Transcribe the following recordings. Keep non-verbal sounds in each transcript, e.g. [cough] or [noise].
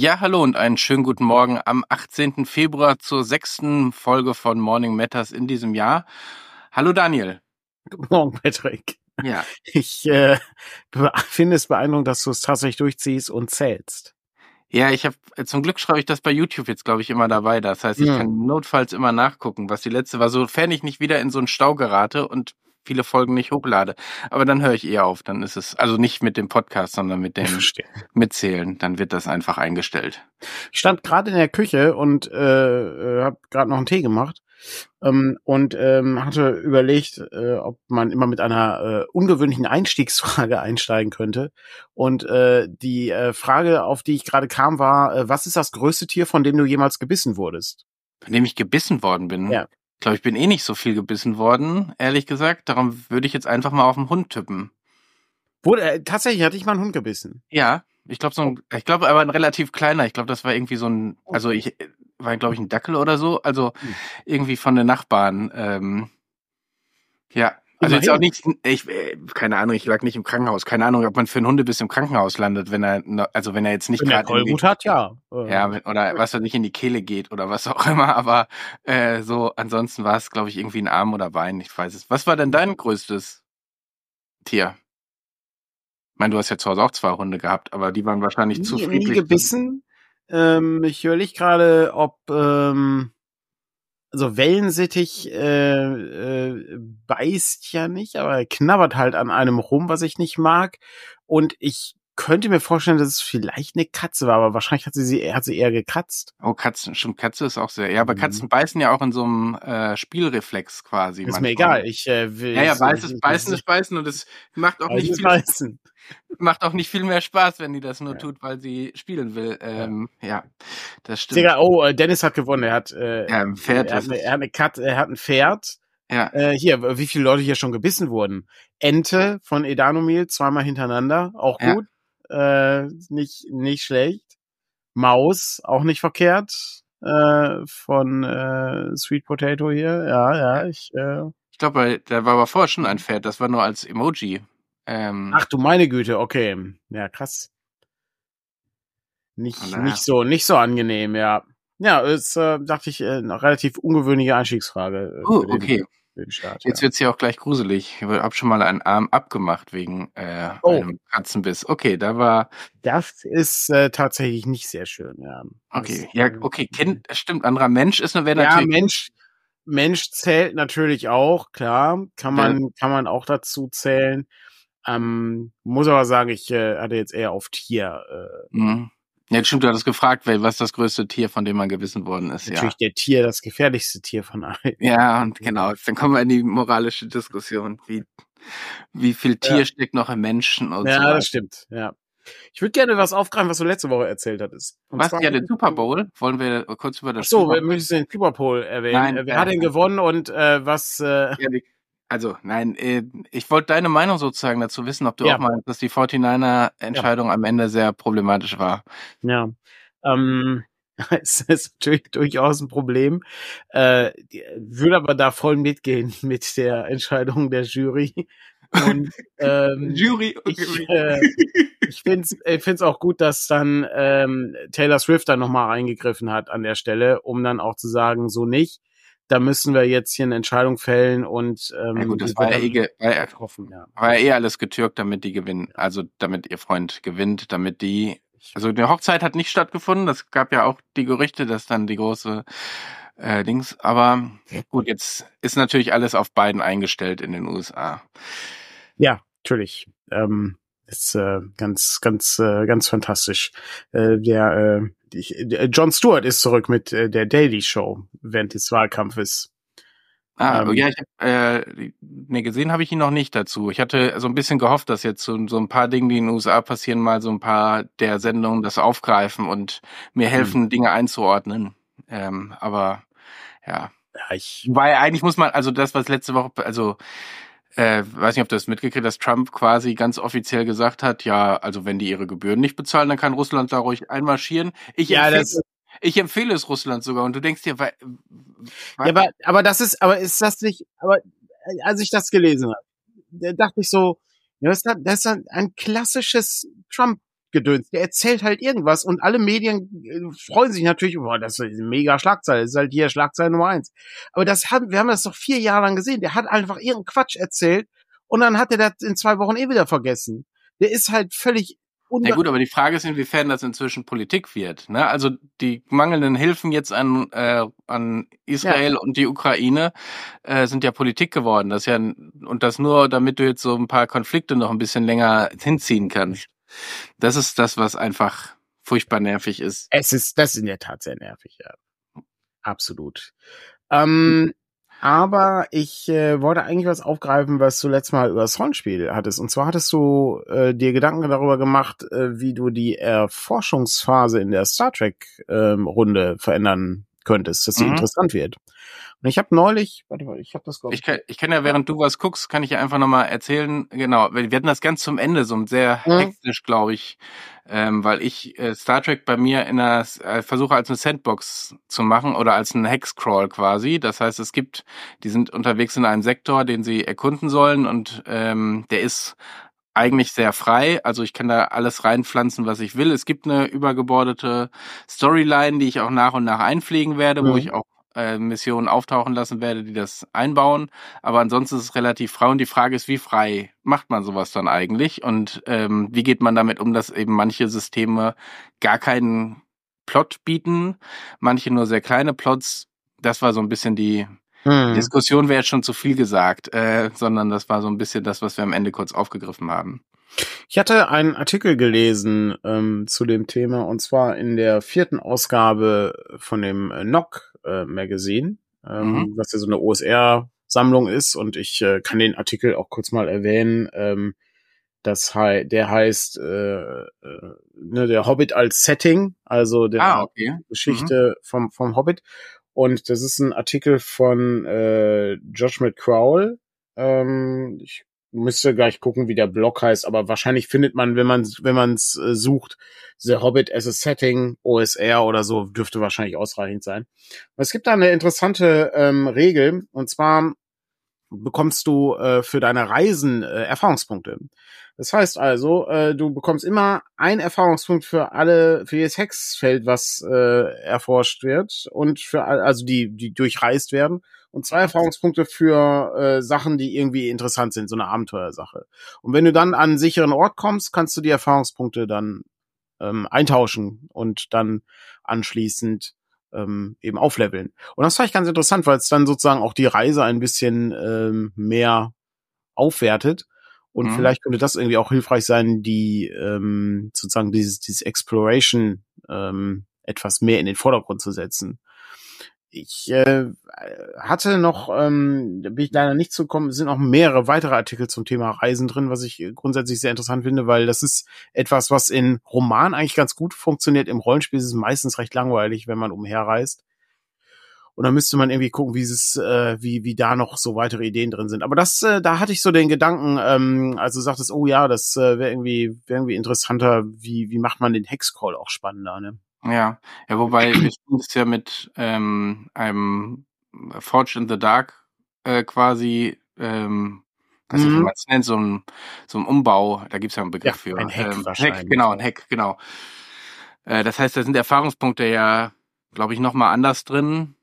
Ja, hallo und einen schönen guten Morgen am 18. Februar zur sechsten Folge von Morning Matters in diesem Jahr. Hallo Daniel. Guten Morgen, Patrick. Ja. Ich äh, finde es beeindruckend, dass du es tatsächlich durchziehst und zählst. Ja, ich habe zum Glück schreibe ich das bei YouTube jetzt, glaube ich, immer dabei. Das heißt, ich Hm. kann notfalls immer nachgucken, was die letzte war, sofern ich nicht wieder in so einen Stau gerate und viele Folgen nicht hochlade. Aber dann höre ich eher auf. Dann ist es, also nicht mit dem Podcast, sondern mit dem. [laughs] Mitzählen. Dann wird das einfach eingestellt. Ich stand gerade in der Küche und äh, habe gerade noch einen Tee gemacht ähm, und ähm, hatte überlegt, äh, ob man immer mit einer äh, ungewöhnlichen Einstiegsfrage [laughs] einsteigen könnte. Und äh, die äh, Frage, auf die ich gerade kam, war, äh, was ist das größte Tier, von dem du jemals gebissen wurdest? Von dem ich gebissen worden bin. Ja. Ich glaube, ich bin eh nicht so viel gebissen worden, ehrlich gesagt. Darum würde ich jetzt einfach mal auf den Hund tippen. Wurde, äh, tatsächlich hatte ich mal einen Hund gebissen. Ja, ich glaube so ein, ich glaube aber ein relativ kleiner. Ich glaube, das war irgendwie so ein, also ich war glaube ich ein Dackel oder so, also Hm. irgendwie von den Nachbarn. Ähm, ja, also jetzt auch nicht, ich, äh, keine Ahnung, ich lag nicht im Krankenhaus. Keine Ahnung, ob man für einen Hundebiss im Krankenhaus landet, wenn er, also wenn er jetzt nicht gerade Tollwut hat, ja. Ja, wenn- oder was er nicht in die Kehle geht oder was auch immer, [laughs] aber äh, so ansonsten war es, glaube ich, irgendwie ein Arm oder Bein, ich weiß es. Was war denn dein größtes Tier? Ich meine, du hast ja zu Hause auch zwei Hunde gehabt, aber die waren wahrscheinlich zu nie, friedlich. nie gebissen. Ähm, ich überlege gerade, ob ähm, also Wellensittich äh, äh, beißt ja nicht, aber er knabbert halt an einem rum, was ich nicht mag. Und ich könnte mir vorstellen, dass es vielleicht eine Katze war, aber wahrscheinlich hat sie, sie hat sie eher gekratzt. Oh, Katzen, stimmt, Katze ist auch sehr. Ja, aber Mhm. Katzen beißen ja auch in so einem äh, Spielreflex quasi. Ist mir manchmal. egal. Ich äh, will. Ja, ja, beißen, ich- beißen ist beißen und es macht auch nicht viel, beißen. [laughs] macht auch nicht viel mehr Spaß, wenn die das nur Ja. tut, weil sie spielen will. Ähm, ja. das stimmt. Digga, oh, äh, Dennis hat gewonnen. Er hat, äh, Ja, ein Pferd er, hat eine, er hat eine Katze, er hat ein Pferd. Ja. Äh, hier, wie viele Leute hier schon gebissen wurden. Ente von Edanomil, zweimal hintereinander, auch Ja. Äh, nicht, nicht schlecht. Maus, auch nicht verkehrt. Äh, von äh, Sweet Potato hier. Ja, ja, ich. Äh, Ich glaube, da war aber vorher schon ein Pferd, das war nur als Emoji. Ähm, ach du meine Güte, okay. Ja, krass. Nicht, daher. nicht so, nicht so angenehm, ja. Ja, ist, äh, dachte ich, äh, eine relativ ungewöhnliche Einstiegsfrage. Äh, oh, den- okay. Für den Start, Jetzt ja. wird's ja auch gleich gruselig. Ich habe schon mal einen Arm abgemacht wegen äh, Oh. einem Katzenbiss. Okay, da war Das ist äh, tatsächlich nicht sehr schön, ja. okay. Das, Ja, äh, okay, kennt stimmt. Anderer Mensch ist wäre Ja, natürlich Mensch, Mensch zählt natürlich auch, klar. Kann Ja. man, kann man auch dazu zählen. Ähm, muss aber sagen, ich äh, hatte jetzt eher auf Tier. Äh, Mhm. Ja, stimmt, du hattest gefragt, was das größte Tier, von dem man gewissen worden ist. Ja. natürlich der Tier, das gefährlichste Tier von allen. Ja, und genau, dann kommen wir in die moralische Diskussion. Wie, wie viel Tier Ja. steckt noch im Menschen und Ja, so weiter. das stimmt, ja. Ich würde gerne was aufgreifen, was du letzte Woche erzählt hattest. Und Was? Ja, den Super Bowl? Wollen wir kurz über Ach das so, Super wir müssen den Super Bowl erwähnen. Nein, Äh, Wer äh, hat denn gewonnen und äh, was? Äh, Ja, die, also, nein, äh, ich wollte deine Meinung sozusagen dazu wissen, ob du Ja. auch meinst, dass die 49er-Entscheidung am Ende sehr problematisch war. Ja. Ähm, [laughs] es ist natürlich durchaus ein Problem. Äh, würde aber da voll mitgehen [laughs] mit der Entscheidung der Jury. Und [laughs] ähm, Jury, ich, äh, ich finde es auch gut, dass dann ähm, Taylor Swift dann nochmal eingegriffen hat an der Stelle, um dann auch zu sagen, so nicht. Da müssen wir jetzt hier eine Entscheidung fällen und ähm, ja gut, das war ja, eh, getroffen, ja. war ja eh alles getürkt, damit die gewinnen. Also, damit ihr Freund gewinnt, damit die, also die Hochzeit hat nicht stattgefunden. Das gab ja auch die Gerüchte, dass dann die große äh, Dings, aber gut, jetzt ist natürlich alles auf beiden eingestellt in den USA. Ja, natürlich. Ähm, ist äh, ganz, ganz, äh, ganz fantastisch. Äh, der, äh, die, der John Stewart ist zurück mit äh, der Daily Show während des Wahlkampfes. Ah, Ähm, ja, ich hab, äh, nee, gesehen habe ich ihn noch nicht dazu. Ich hatte so ein bisschen gehofft, dass jetzt so, so ein paar Dinge, die in den USA passieren, mal so ein paar der Sendungen das aufgreifen und mir helfen, Dinge einzuordnen. Ähm, aber ja, Ja, ich, weil eigentlich muss man, also das, was letzte Woche, also äh, weiß nicht, ob du das mitgekriegt hast, dass Trump quasi ganz offiziell gesagt hat, ja, also wenn die ihre Gebühren nicht bezahlen, dann kann Russland da ruhig einmarschieren. Ich ja, empfehle, das, ich empfehle es Russland sogar und du denkst dir, weil, ja, aber, aber das ist, aber ist das nicht, aber äh, als ich das gelesen habe, da dachte ich so, ja, das ist, das ist ein, ein klassisches Trump Gedöns. Der erzählt halt irgendwas und alle Medien äh, freuen sich natürlich, boah, das ist eine mega Schlagzeile, das ist halt hier Schlagzeile Nummer eins. Aber das haben, wir haben das doch vier Jahre lang gesehen. Der hat einfach irgendeinen Quatsch erzählt und dann hat er das in zwei Wochen eh wieder vergessen. Der ist halt völlig ja gut, aber die Frage ist, inwiefern das inzwischen Politik wird. Ne? Also die mangelnden Hilfen jetzt an, äh, an Israel ja. und die Ukraine äh, sind ja Politik geworden. Das ja und das nur, damit du jetzt so ein paar Konflikte noch ein bisschen länger hinziehen kannst. Das ist das, was einfach furchtbar nervig ist. Es ist, das ist in der Tat sehr nervig, ja. Absolut. Ähm, aber ich äh, wollte eigentlich was aufgreifen, was du letztes Mal über das Rollenspiel hattest. Und zwar hattest du äh, dir Gedanken darüber gemacht, äh, wie du die Erforschungsphase in der Star Trek-Runde ähm, verändern könntest, dass sie mhm. interessant wird. Und ich habe neulich, warte mal, ich habe das glaube ich. Kann, ich kann ja, während du was guckst, kann ich ja einfach nochmal erzählen, genau, wir hatten das ganz zum Ende, so sehr mhm. hektisch, glaube ich, ähm, weil ich äh, Star Trek bei mir in einer äh, versuche als eine Sandbox zu machen oder als ein Hexcrawl quasi. Das heißt, es gibt, die sind unterwegs in einem Sektor, den sie erkunden sollen und ähm, der ist eigentlich sehr frei. Also ich kann da alles reinpflanzen, was ich will. Es gibt eine übergebordete Storyline, die ich auch nach und nach einpflegen werde, mhm. wo ich auch äh, Missionen auftauchen lassen werde, die das einbauen. Aber ansonsten ist es relativ frei und die Frage ist, wie frei macht man sowas dann eigentlich und ähm, wie geht man damit um, dass eben manche Systeme gar keinen Plot bieten, manche nur sehr kleine Plots. Das war so ein bisschen die, hm. Diskussion wäre jetzt schon zu viel gesagt, äh, sondern das war so ein bisschen das, was wir am Ende kurz aufgegriffen haben. Ich hatte einen Artikel gelesen ähm, zu dem Thema und zwar in der vierten Ausgabe von dem Nock äh, Magazine, ähm, mhm. was ja so eine OSR-Sammlung ist und ich äh, kann den Artikel auch kurz mal erwähnen. Ähm, das hei der heißt äh, äh, ne, der Hobbit als Setting, also der ah, okay. Geschichte mhm. vom vom Hobbit. Und das ist ein Artikel von äh, Josh McCrowell. Ähm, ich müsste gleich gucken, wie der Blog heißt, aber wahrscheinlich findet man, wenn man wenn man es äh, sucht, The Hobbit as a Setting, OSR oder so, dürfte wahrscheinlich ausreichend sein. Es gibt da eine interessante ähm, Regel, und zwar bekommst du äh, für deine Reisen äh, Erfahrungspunkte. Das heißt also, äh, du bekommst immer einen Erfahrungspunkt für alle, für jedes Hexfeld, was äh, erforscht wird und für also die, die durchreist werden und zwei Erfahrungspunkte für äh, Sachen, die irgendwie interessant sind, so eine Abenteuersache. Und wenn du dann an einen sicheren Ort kommst, kannst du die Erfahrungspunkte dann ähm, eintauschen und dann anschließend ähm, eben aufleveln. Und das fand ich ganz interessant, weil es dann sozusagen auch die Reise ein bisschen ähm, mehr aufwertet. Und mhm. vielleicht könnte das irgendwie auch hilfreich sein, die ähm, sozusagen dieses, dieses Exploration ähm, etwas mehr in den Vordergrund zu setzen ich äh, hatte noch, ähm, bin ich leider nicht zugekommen, sind auch mehrere weitere Artikel zum Thema Reisen drin, was ich grundsätzlich sehr interessant finde, weil das ist etwas, was in Roman eigentlich ganz gut funktioniert. Im Rollenspiel ist es meistens recht langweilig, wenn man umherreist. Und dann müsste man irgendwie gucken, wie es, äh, wie, wie da noch so weitere Ideen drin sind. Aber das, äh, da hatte ich so den Gedanken, ähm, also sagtest, oh ja, das äh, wäre irgendwie, wäre irgendwie interessanter, wie, wie macht man den Hexcall auch spannender, ne? Ja, ja, wobei [clears throat] wir tun es ja mit ähm, einem Forge in the Dark äh, quasi, ähm, was mhm. ich mal nennt, so ein, so ein Umbau, da gibt's ja einen Begriff ja, für. Ein Hack ähm, wahrscheinlich. Hack, genau, ein Hack, genau. Äh, das heißt, da sind Erfahrungspunkte ja, glaube ich, nochmal anders drin.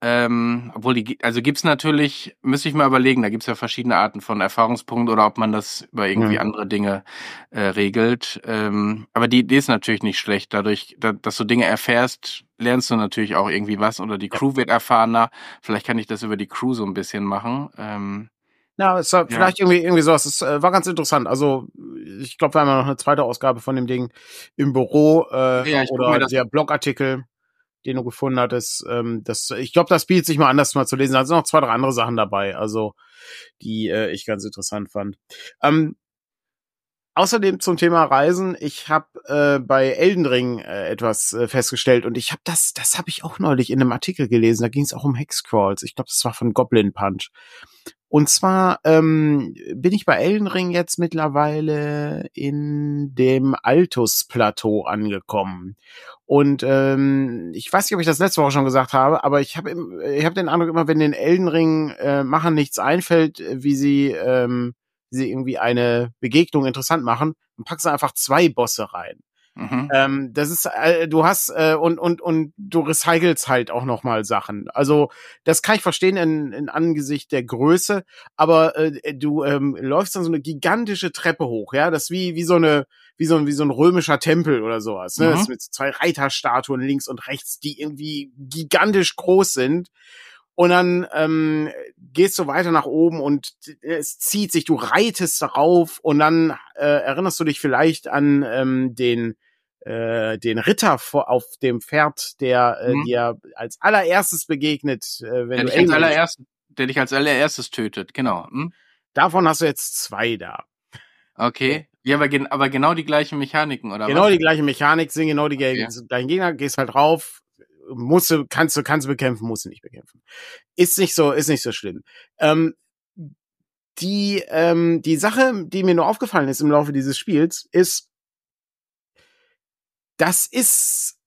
Ähm, obwohl die, also gibt's natürlich, müsste ich mal überlegen, da gibt's ja verschiedene Arten von Erfahrungspunkten oder ob man das über irgendwie ja. andere Dinge äh, regelt. Ähm, aber die Idee ist natürlich nicht schlecht. Dadurch, da, dass du Dinge erfährst, lernst du natürlich auch irgendwie was oder die Crew wird erfahrener. Vielleicht kann ich das über die Crew so ein bisschen machen. Ähm, ja, es war ja. vielleicht irgendwie irgendwie sowas. Es äh, war ganz interessant. Also ich glaube, wir haben ja noch eine zweite Ausgabe von dem Ding im Büro äh, ja, oder der Blogartikel den du gefunden hattest. Ähm, das, ich glaube, das bietet sich mal anders mal zu lesen. Da sind noch zwei, drei andere Sachen dabei, also die äh, ich ganz interessant fand. Ähm, Außerdem zum Thema Reisen, ich habe äh, bei Elden Ring äh, etwas äh, festgestellt und ich habe das, das habe ich auch neulich in einem Artikel gelesen. Da ging es auch um Hexcrawls. Ich glaube, das war von Goblin Punch. Und zwar ähm, bin ich bei Elden Ring jetzt mittlerweile in dem Altus-Plateau angekommen. Und ähm, ich weiß nicht, ob ich das letzte Woche schon gesagt habe, aber ich habe ich hab den Eindruck immer, wenn den Elden Ring äh, machen nichts einfällt, wie sie, ähm, wie sie irgendwie eine Begegnung interessant machen, dann packen sie einfach zwei Bosse rein. Mhm. Ähm, das ist, äh, du hast äh, und und und du recycelst halt auch noch mal Sachen. Also das kann ich verstehen in, in Angesicht der Größe, aber äh, du ähm, läufst dann so eine gigantische Treppe hoch, ja, das ist wie wie so eine wie so ein wie so ein römischer Tempel oder sowas, ne? Mhm. Das mit zwei Reiterstatuen links und rechts, die irgendwie gigantisch groß sind. Und dann ähm, gehst du weiter nach oben und es zieht sich, du reitest darauf und dann äh, erinnerst du dich vielleicht an ähm, den äh, den Ritter vor, auf dem Pferd, der äh, mhm. dir als allererstes begegnet, äh, wenn der du dich als allererstes, der dich als allererstes tötet, genau. Hm? Davon hast du jetzt zwei da. Okay. Ja, aber, gen aber genau die gleichen Mechaniken, oder Genau was? die gleiche Mechanik, sind genau die okay. gleichen Gegner, gehst halt rauf, musst du, kannst du, kannst du bekämpfen, musst du nicht bekämpfen. Ist nicht so, ist nicht so schlimm. Ähm, die, ähm, die Sache, die mir nur aufgefallen ist im Laufe dieses Spiels, ist, das ist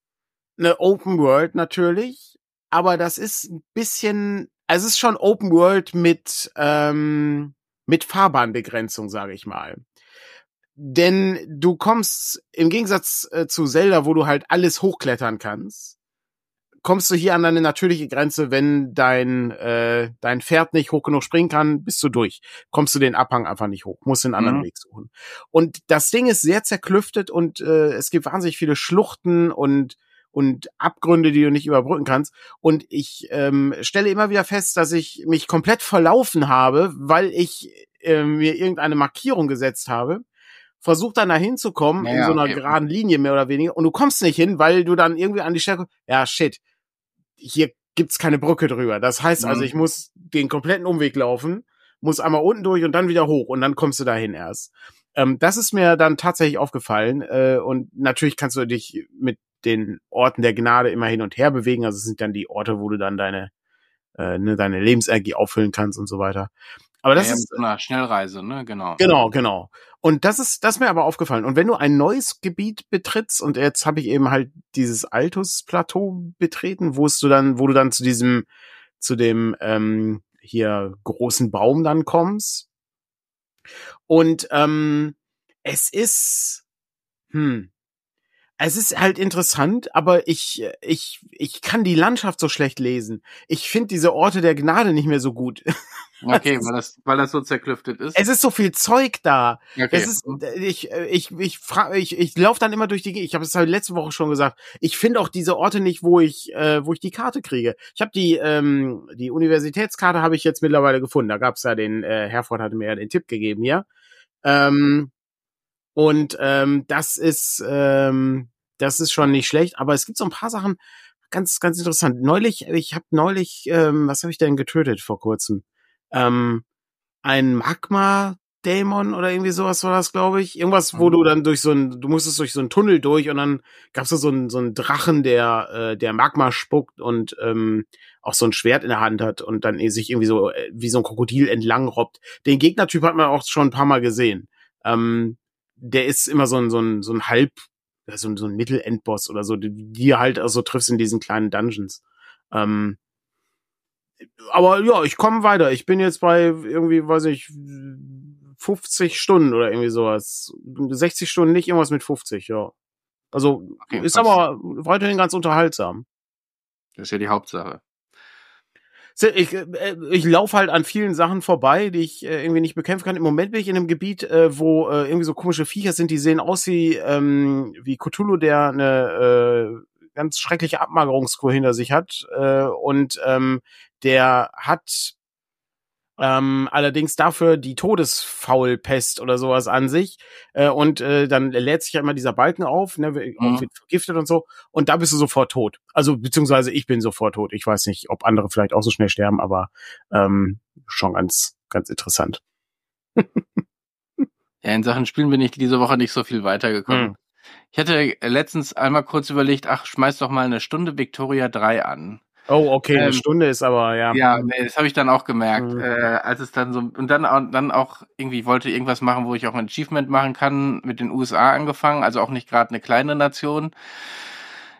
eine Open World natürlich, aber das ist ein bisschen, also es ist schon Open World mit, ähm, mit Fahrbahnbegrenzung, sage ich mal. Denn du kommst im Gegensatz äh, zu Zelda, wo du halt alles hochklettern kannst, kommst du hier an deine natürliche Grenze, wenn dein äh, dein Pferd nicht hoch genug springen kann, bist du durch. Kommst du den Abhang einfach nicht hoch, musst den anderen mhm. Weg suchen. Und das Ding ist sehr zerklüftet und äh, es gibt wahnsinnig viele Schluchten und und Abgründe, die du nicht überbrücken kannst. Und ich ähm, stelle immer wieder fest, dass ich mich komplett verlaufen habe, weil ich äh, mir irgendeine Markierung gesetzt habe versuch dann da hinzukommen naja, in so einer okay. geraden Linie mehr oder weniger und du kommst nicht hin, weil du dann irgendwie an die Stelle ja shit, hier gibt's keine Brücke drüber. Das heißt also, mhm. also, ich muss den kompletten Umweg laufen, muss einmal unten durch und dann wieder hoch und dann kommst du dahin erst. Ähm, das ist mir dann tatsächlich aufgefallen äh, und natürlich kannst du dich mit den Orten der Gnade immer hin und her bewegen. Also es sind dann die Orte, wo du dann deine äh, ne, deine Lebensenergie auffüllen kannst und so weiter. Aber das ja, ist eine Schnellreise, ne? Genau. Genau, genau. Und das ist, das ist mir aber aufgefallen. Und wenn du ein neues Gebiet betrittst, und jetzt habe ich eben halt dieses Altus-Plateau betreten, wo du dann, wo du dann zu diesem, zu dem ähm, hier großen Baum dann kommst. Und ähm, es ist, hm, es ist halt interessant, aber ich, ich, ich kann die Landschaft so schlecht lesen. Ich finde diese Orte der Gnade nicht mehr so gut. [laughs] Okay, weil das, weil das so zerklüftet ist. Es ist so viel Zeug da. Okay. Es ist, ich, ich, ich ich, ich laufe dann immer durch die, ich habe es halt letzte Woche schon gesagt. Ich finde auch diese Orte nicht, wo ich, äh, wo ich die Karte kriege. Ich habe die, ähm, die Universitätskarte habe ich jetzt mittlerweile gefunden. Da gab's ja den, äh, Herford hatte mir ja den Tipp gegeben hier. Ähm, und ähm, das ist, ähm, das ist schon nicht schlecht. Aber es gibt so ein paar Sachen, ganz, ganz interessant. Neulich, ich habe neulich, ähm, was habe ich denn getötet vor kurzem? ähm, ein Magma-Dämon oder irgendwie sowas war das, glaube ich. Irgendwas, wo du mhm. dann durch so ein, du musstest durch so einen Tunnel durch und dann gab's da so einen, so einen Drachen, der, äh, der Magma spuckt und ähm, auch so ein Schwert in der Hand hat und dann sich irgendwie so äh, wie so ein Krokodil entlang robbt. Den Gegnertyp hat man auch schon ein paar Mal gesehen. Ähm, der ist immer so ein, so ein, so ein Halb, so ein, so ein Mittelendboss oder so, die, die halt also triffst in diesen kleinen Dungeons. Ähm, aber ja, ich komme weiter. Ich bin jetzt bei irgendwie, weiß ich, 50 Stunden oder irgendwie sowas. 60 Stunden nicht, irgendwas mit 50, ja. Also okay, ist aber weiterhin ganz unterhaltsam. Das ist ja die Hauptsache. Ich, äh, ich laufe halt an vielen Sachen vorbei, die ich äh, irgendwie nicht bekämpfen kann. Im Moment bin ich in einem Gebiet, äh, wo irgendwie so komische Viecher sind, die sehen aus wie, ähm, wie Cthulhu, der eine ganz schreckliche Abmagerungskur hinter sich hat. und ähm, der hat ähm, allerdings dafür die Todesfaulpest oder sowas an sich. Äh, und äh, dann lädt sich ja immer dieser Balken auf, ne, mhm. wird vergiftet und so. Und da bist du sofort tot. Also beziehungsweise ich bin sofort tot. Ich weiß nicht, ob andere vielleicht auch so schnell sterben, aber ähm, schon ganz, ganz interessant. [laughs] ja, in Sachen Spielen bin ich diese Woche nicht so viel weitergekommen. Mhm. Ich hatte letztens einmal kurz überlegt, ach, schmeiß doch mal eine Stunde Victoria 3 an. Oh, okay, ähm, eine Stunde ist aber, ja. Ja, nee, das habe ich dann auch gemerkt. Mhm. Äh, als es dann so, und dann, dann auch irgendwie wollte irgendwas machen, wo ich auch ein Achievement machen kann, mit den USA angefangen, also auch nicht gerade eine kleine Nation.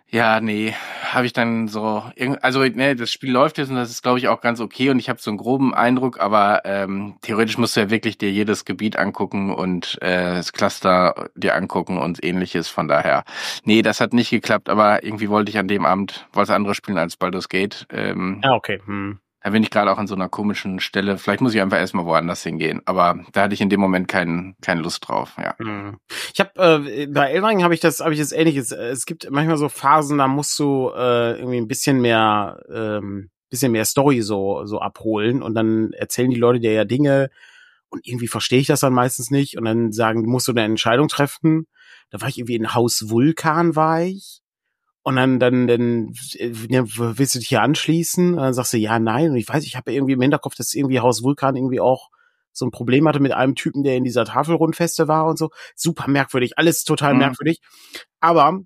Ja, nee, habe ich dann so, also ne, das Spiel läuft jetzt und das ist, glaube ich, auch ganz okay und ich habe so einen groben Eindruck, aber ähm, theoretisch musst du ja wirklich dir jedes Gebiet angucken und äh, das Cluster dir angucken und ähnliches. Von daher, nee, das hat nicht geklappt, aber irgendwie wollte ich an dem Abend was anderes spielen als Baldur's Gate. Ähm, ja, okay. Hm. Da bin ich gerade auch an so einer komischen Stelle. Vielleicht muss ich einfach erstmal woanders hingehen. Aber da hatte ich in dem Moment keinen keine Lust drauf. Ja. Hm. Ich habe äh, bei Elring habe ich das habe ich das ähnliches. Es gibt manchmal so Phasen, da musst du äh, irgendwie ein bisschen mehr ähm, bisschen mehr Story so so abholen und dann erzählen die Leute dir ja Dinge und irgendwie verstehe ich das dann meistens nicht und dann sagen, musst du eine Entscheidung treffen. Da war ich irgendwie in Haus Vulkan war ich und dann, dann, dann ja, willst du dich hier anschließen? Und dann sagst du ja, nein. Und ich weiß, ich habe irgendwie im Hinterkopf, dass irgendwie Haus Vulkan irgendwie auch so ein Problem hatte mit einem Typen, der in dieser Tafelrundfeste war und so. Super merkwürdig, alles total mhm. merkwürdig. Aber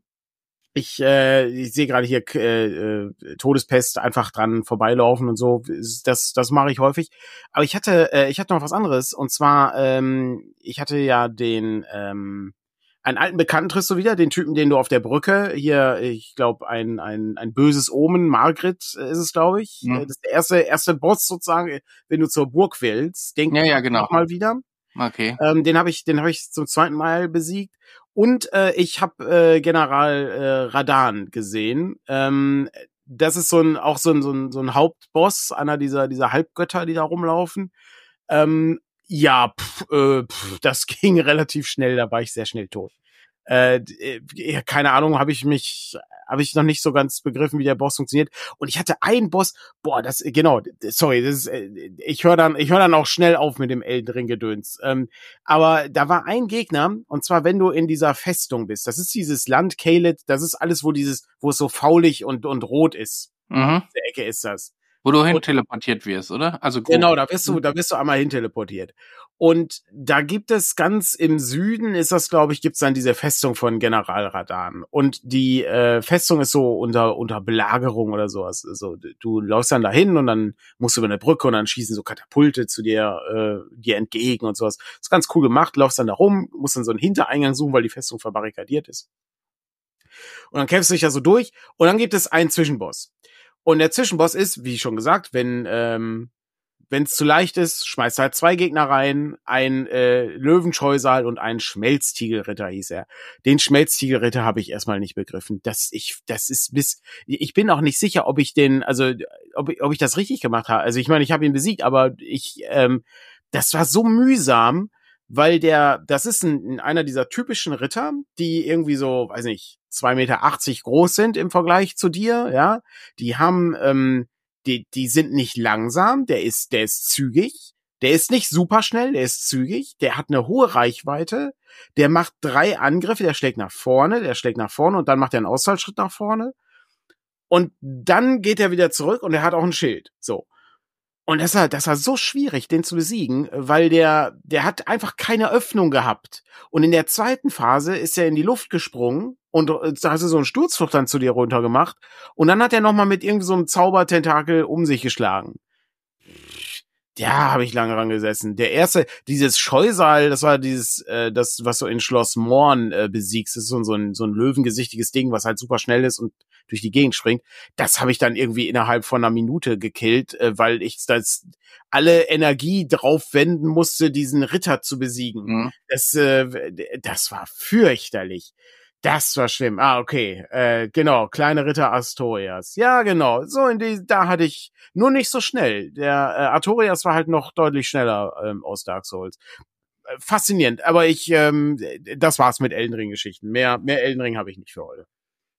ich, äh, ich sehe gerade hier äh, äh, Todespest einfach dran vorbeilaufen und so. Das, das mache ich häufig. Aber ich hatte, äh, ich hatte noch was anderes. Und zwar, ähm, ich hatte ja den ähm, einen alten Bekannten triffst du wieder, den Typen, den du auf der Brücke hier, ich glaube, ein, ein, ein böses Omen, Margret äh, ist es, glaube ich. Mhm. Das ist der erste, erste Boss sozusagen, wenn du zur Burg willst. Denk ja, ja, genau. mal wieder. Okay. Ähm, den habe ich, den habe ich zum zweiten Mal besiegt. Und äh, ich habe äh, General äh, Radan gesehen. Ähm, das ist so ein auch so ein, so ein, so ein Hauptboss, einer dieser dieser Halbgötter, die da rumlaufen. Ähm, ja, pff, äh, pff, das [laughs] ging relativ schnell, da war ich sehr schnell tot. Äh, äh keine Ahnung, habe ich mich, habe ich noch nicht so ganz begriffen, wie der Boss funktioniert. Und ich hatte einen Boss, boah, das genau, sorry, das ist, äh, ich höre dann, ich höre dann auch schnell auf mit dem Elden Ring Gedöns. Ähm, aber da war ein Gegner, und zwar wenn du in dieser Festung bist. Das ist dieses Land Kaled, das ist alles, wo dieses, wo es so faulig und und rot ist. Mhm. Der Ecke ist das. Wo du hin teleportiert wirst, oder? Also grob. genau, da wirst du, da wirst du einmal hin teleportiert. Und da gibt es ganz im Süden ist das, glaube ich, gibt's dann diese Festung von General Radan. Und die äh, Festung ist so unter unter Belagerung oder sowas. Also du läufst dann dahin und dann musst du über eine Brücke und dann schießen so Katapulte zu dir äh, dir entgegen und sowas. Ist ganz cool gemacht. Läufst dann da rum, musst dann so einen Hintereingang suchen, weil die Festung verbarrikadiert ist. Und dann kämpfst du dich ja so durch und dann gibt es einen Zwischenboss. Und der Zwischenboss ist, wie schon gesagt, wenn ähm, wenn es zu leicht ist, schmeißt halt zwei Gegner rein, ein äh, Löwenscheusal und ein Schmelztiegelritter hieß er. Den Schmelztiegelritter habe ich erstmal nicht begriffen. Das ich das ist bis ich bin auch nicht sicher, ob ich den also ob, ob ich das richtig gemacht habe. Also ich meine, ich habe ihn besiegt, aber ich ähm, das war so mühsam, weil der das ist ein, einer dieser typischen Ritter, die irgendwie so, weiß nicht, zwei Meter achtzig groß sind im Vergleich zu dir, ja. Die haben ähm, die, die sind nicht langsam, der ist, der ist zügig, der ist nicht super schnell, der ist zügig, der hat eine hohe Reichweite, der macht drei Angriffe, der schlägt nach vorne, der schlägt nach vorne und dann macht er einen Ausfallschritt nach vorne. Und dann geht er wieder zurück und er hat auch ein Schild. So. Und das war, das war so schwierig, den zu besiegen, weil der, der hat einfach keine Öffnung gehabt. Und in der zweiten Phase ist er in die Luft gesprungen und äh, da hast du so einen Sturzflucht dann zu dir runter gemacht. Und dann hat er nochmal mit irgendwie so Zaubertentakel um sich geschlagen. Ja, habe ich lange dran gesessen. Der erste, dieses Scheusal, das war dieses, äh, das, was du in Schloss Morn äh, besiegst. Das ist so, so, ein, so ein löwengesichtiges Ding, was halt super schnell ist und durch die Gegend springt. Das habe ich dann irgendwie innerhalb von einer Minute gekillt, äh, weil ich das alle Energie drauf wenden musste, diesen Ritter zu besiegen. Mhm. Das, äh, das war fürchterlich. Das war schlimm. Ah, okay. Äh, genau, kleine Ritter Astorias. Ja, genau. So in die, da hatte ich nur nicht so schnell. Der äh, Artorias war halt noch deutlich schneller ähm, aus Dark Souls. Äh, faszinierend. Aber ich, ähm, das war's mit Elden Ring Geschichten. Mehr, mehr Elden Ring habe ich nicht für heute.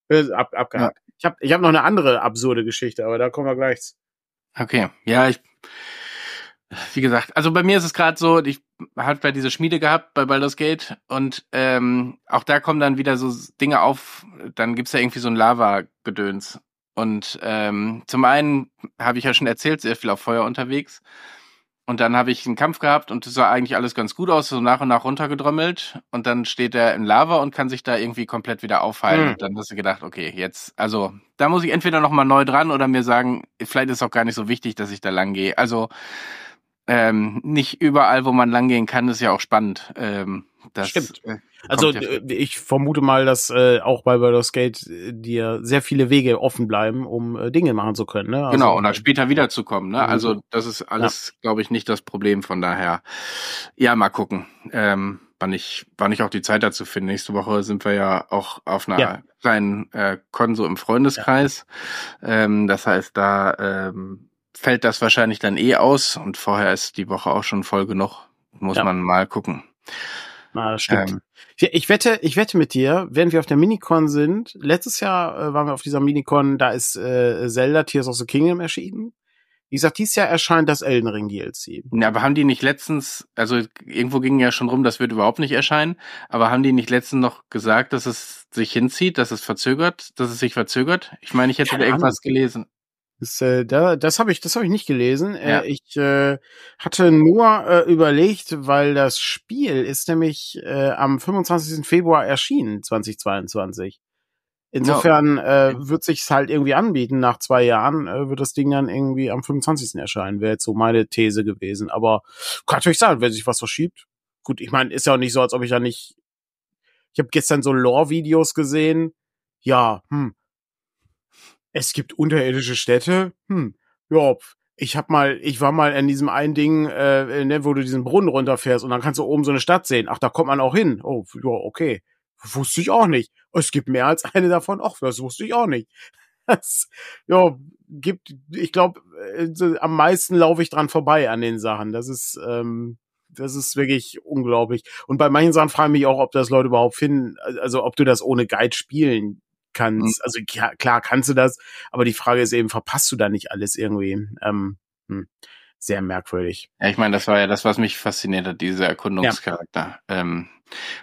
Äh, ab, abgehakt. Ja. Ich habe, ich hab noch eine andere absurde Geschichte, aber da kommen wir gleich. Okay. Ja, ich wie gesagt, also bei mir ist es gerade so, ich habe bei diese Schmiede gehabt bei Baldur's Gate und ähm, auch da kommen dann wieder so Dinge auf, dann gibt's ja irgendwie so ein Lava-Gedöns. Und ähm, zum einen habe ich ja schon erzählt, sehr viel auf Feuer unterwegs. Und dann habe ich einen Kampf gehabt und es sah eigentlich alles ganz gut aus, so nach und nach runtergedrömmelt. Und dann steht er in Lava und kann sich da irgendwie komplett wieder aufheilen. Mhm. Und dann hast du gedacht, okay, jetzt, also da muss ich entweder nochmal neu dran oder mir sagen, vielleicht ist es auch gar nicht so wichtig, dass ich da lang gehe. Also ähm, nicht überall, wo man langgehen kann, ist ja auch spannend. Ähm, das, Stimmt. Äh, also ja äh, ich vermute mal, dass äh, auch bei Baldur's Gate äh, dir sehr viele Wege offen bleiben, um äh, Dinge machen zu können. Ne? Also, genau, und dann später wiederzukommen. Ne? Also das ist alles, ja. glaube ich, nicht das Problem. Von daher, ja, mal gucken. Ähm, wann ich, wann ich auch die Zeit dazu finde. Nächste Woche sind wir ja auch auf einer ja. kleinen äh, Konso im Freundeskreis. Ja. Ähm, das heißt, da ähm, fällt das wahrscheinlich dann eh aus und vorher ist die Woche auch schon voll genug. Muss ja. man mal gucken. Na, das stimmt. Ähm, ich wette, ich wette mit dir, wenn wir auf der Minicon sind, letztes Jahr äh, waren wir auf dieser Minicon, da ist äh, Zelda Tears of the Kingdom erschienen. Wie gesagt, dieses Jahr erscheint das Elden Ring DLC. Ja, aber haben die nicht letztens, also irgendwo ging ja schon rum, das wird überhaupt nicht erscheinen, aber haben die nicht letztens noch gesagt, dass es sich hinzieht, dass es verzögert, dass es sich verzögert? Ich meine, ich hätte Keine da irgendwas gelesen. Das, äh, da, das habe ich, das habe ich nicht gelesen. Äh, ja. Äh, ich äh, hatte nur äh, überlegt, weil das Spiel ist nämlich äh, am 25. Februar erschienen, 2022. Insofern ja. äh, wird sich's halt irgendwie anbieten. Nach zwei Jahren äh, wird das Ding dann irgendwie am 25. erscheinen. Wäre jetzt so meine These gewesen. Aber kann natürlich sein, wenn sich was verschiebt. Gut, ich meine, ist ja auch nicht so, als ob ich da nicht. Ich habe gestern so Lore-Videos gesehen. Ja, hm, es gibt unterirdische Städte. Hm, ja, ich hab mal, ich war mal in diesem einen Ding, äh, ne, wo du diesen Brunnen runterfährst und dann kannst du oben so eine Stadt sehen. Ach, da kommt man auch hin. Oh, ja, okay. Wusste ich auch nicht. Es gibt mehr als eine davon. Ach, das wusste ich auch nicht. [laughs] Das, ja, gibt, ich glaube, äh, am meisten laufe ich dran vorbei an den Sachen. Das ist, ähm, das ist wirklich unglaublich. Und bei manchen Sachen frage ich mich auch, ob das Leute überhaupt finden, also ob du das ohne Guide spielen kannst. Mhm. Also ja, klar kannst du das, aber die Frage ist eben, verpasst du da nicht alles irgendwie? Ähm, hm, sehr merkwürdig. Ja, ich meine, das war ja das, was mich fasziniert hat, dieser Erkundungscharakter. Ja. Ähm,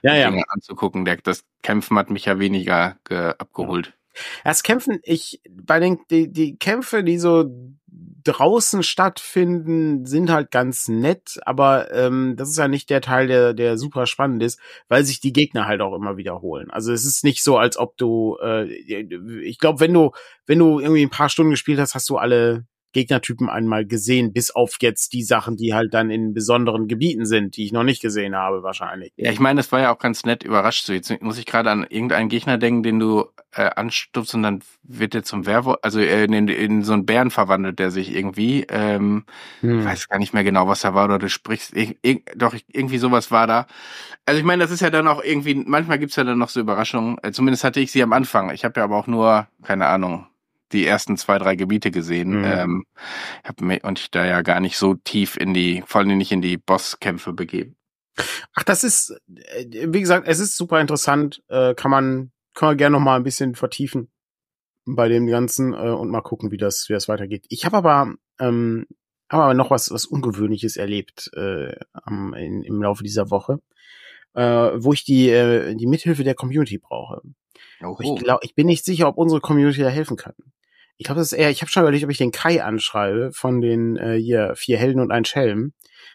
ja, ja. Dinge anzugucken. Der, das Kämpfen hat mich ja weniger abgeholt. Das Kämpfen, ich, bei den, die, die Kämpfe, die so draußen stattfinden, sind halt ganz nett, aber ähm, das ist ja nicht der Teil, der, der super spannend ist, weil sich die Gegner halt auch immer wiederholen. Also es ist nicht so, als ob du, äh, ich glaube, wenn du, wenn du irgendwie ein paar Stunden gespielt hast, hast du alle Gegnertypen einmal gesehen, bis auf jetzt die Sachen, die halt dann in besonderen Gebieten sind, die ich noch nicht gesehen habe, wahrscheinlich. Ja, ich meine, es war ja auch ganz nett überrascht. So, jetzt muss ich gerade an irgendeinen Gegner denken, den du äh, anstupst und dann wird der zum Werwolf, also äh, in, in so einen Bären verwandelt der sich irgendwie. Ähm, hm. Ich weiß gar nicht mehr genau, was da war, oder du sprichst, ich, ich, doch, irgendwie sowas war da. Also ich meine, das ist ja dann auch irgendwie, manchmal gibt's ja dann noch so Überraschungen. Äh, zumindest hatte ich sie am Anfang. Ich habe ja aber auch nur, keine Ahnung, die ersten zwei, drei Gebiete gesehen. Mhm. Ähm, hab mich, und ich da ja gar nicht so tief in die, vor allem nicht in die Bosskämpfe begeben. Ach, das ist, äh, wie gesagt, es ist super interessant. Äh, kann man, kann man gerne noch mal ein bisschen vertiefen bei dem Ganzen äh, und mal gucken, wie das, wie das weitergeht. Ich habe aber, ähm, habe aber noch was, was Ungewöhnliches erlebt äh, am, in, im Laufe dieser Woche, äh, wo ich die, äh, die Mithilfe der Community brauche. Ich, glaub, ich bin nicht sicher, ob unsere Community da helfen kann. Ich glaube, das ist eher, ich habe schon überlegt, ob ich den Kai anschreibe von den äh, hier vier Helden und ein Schelm.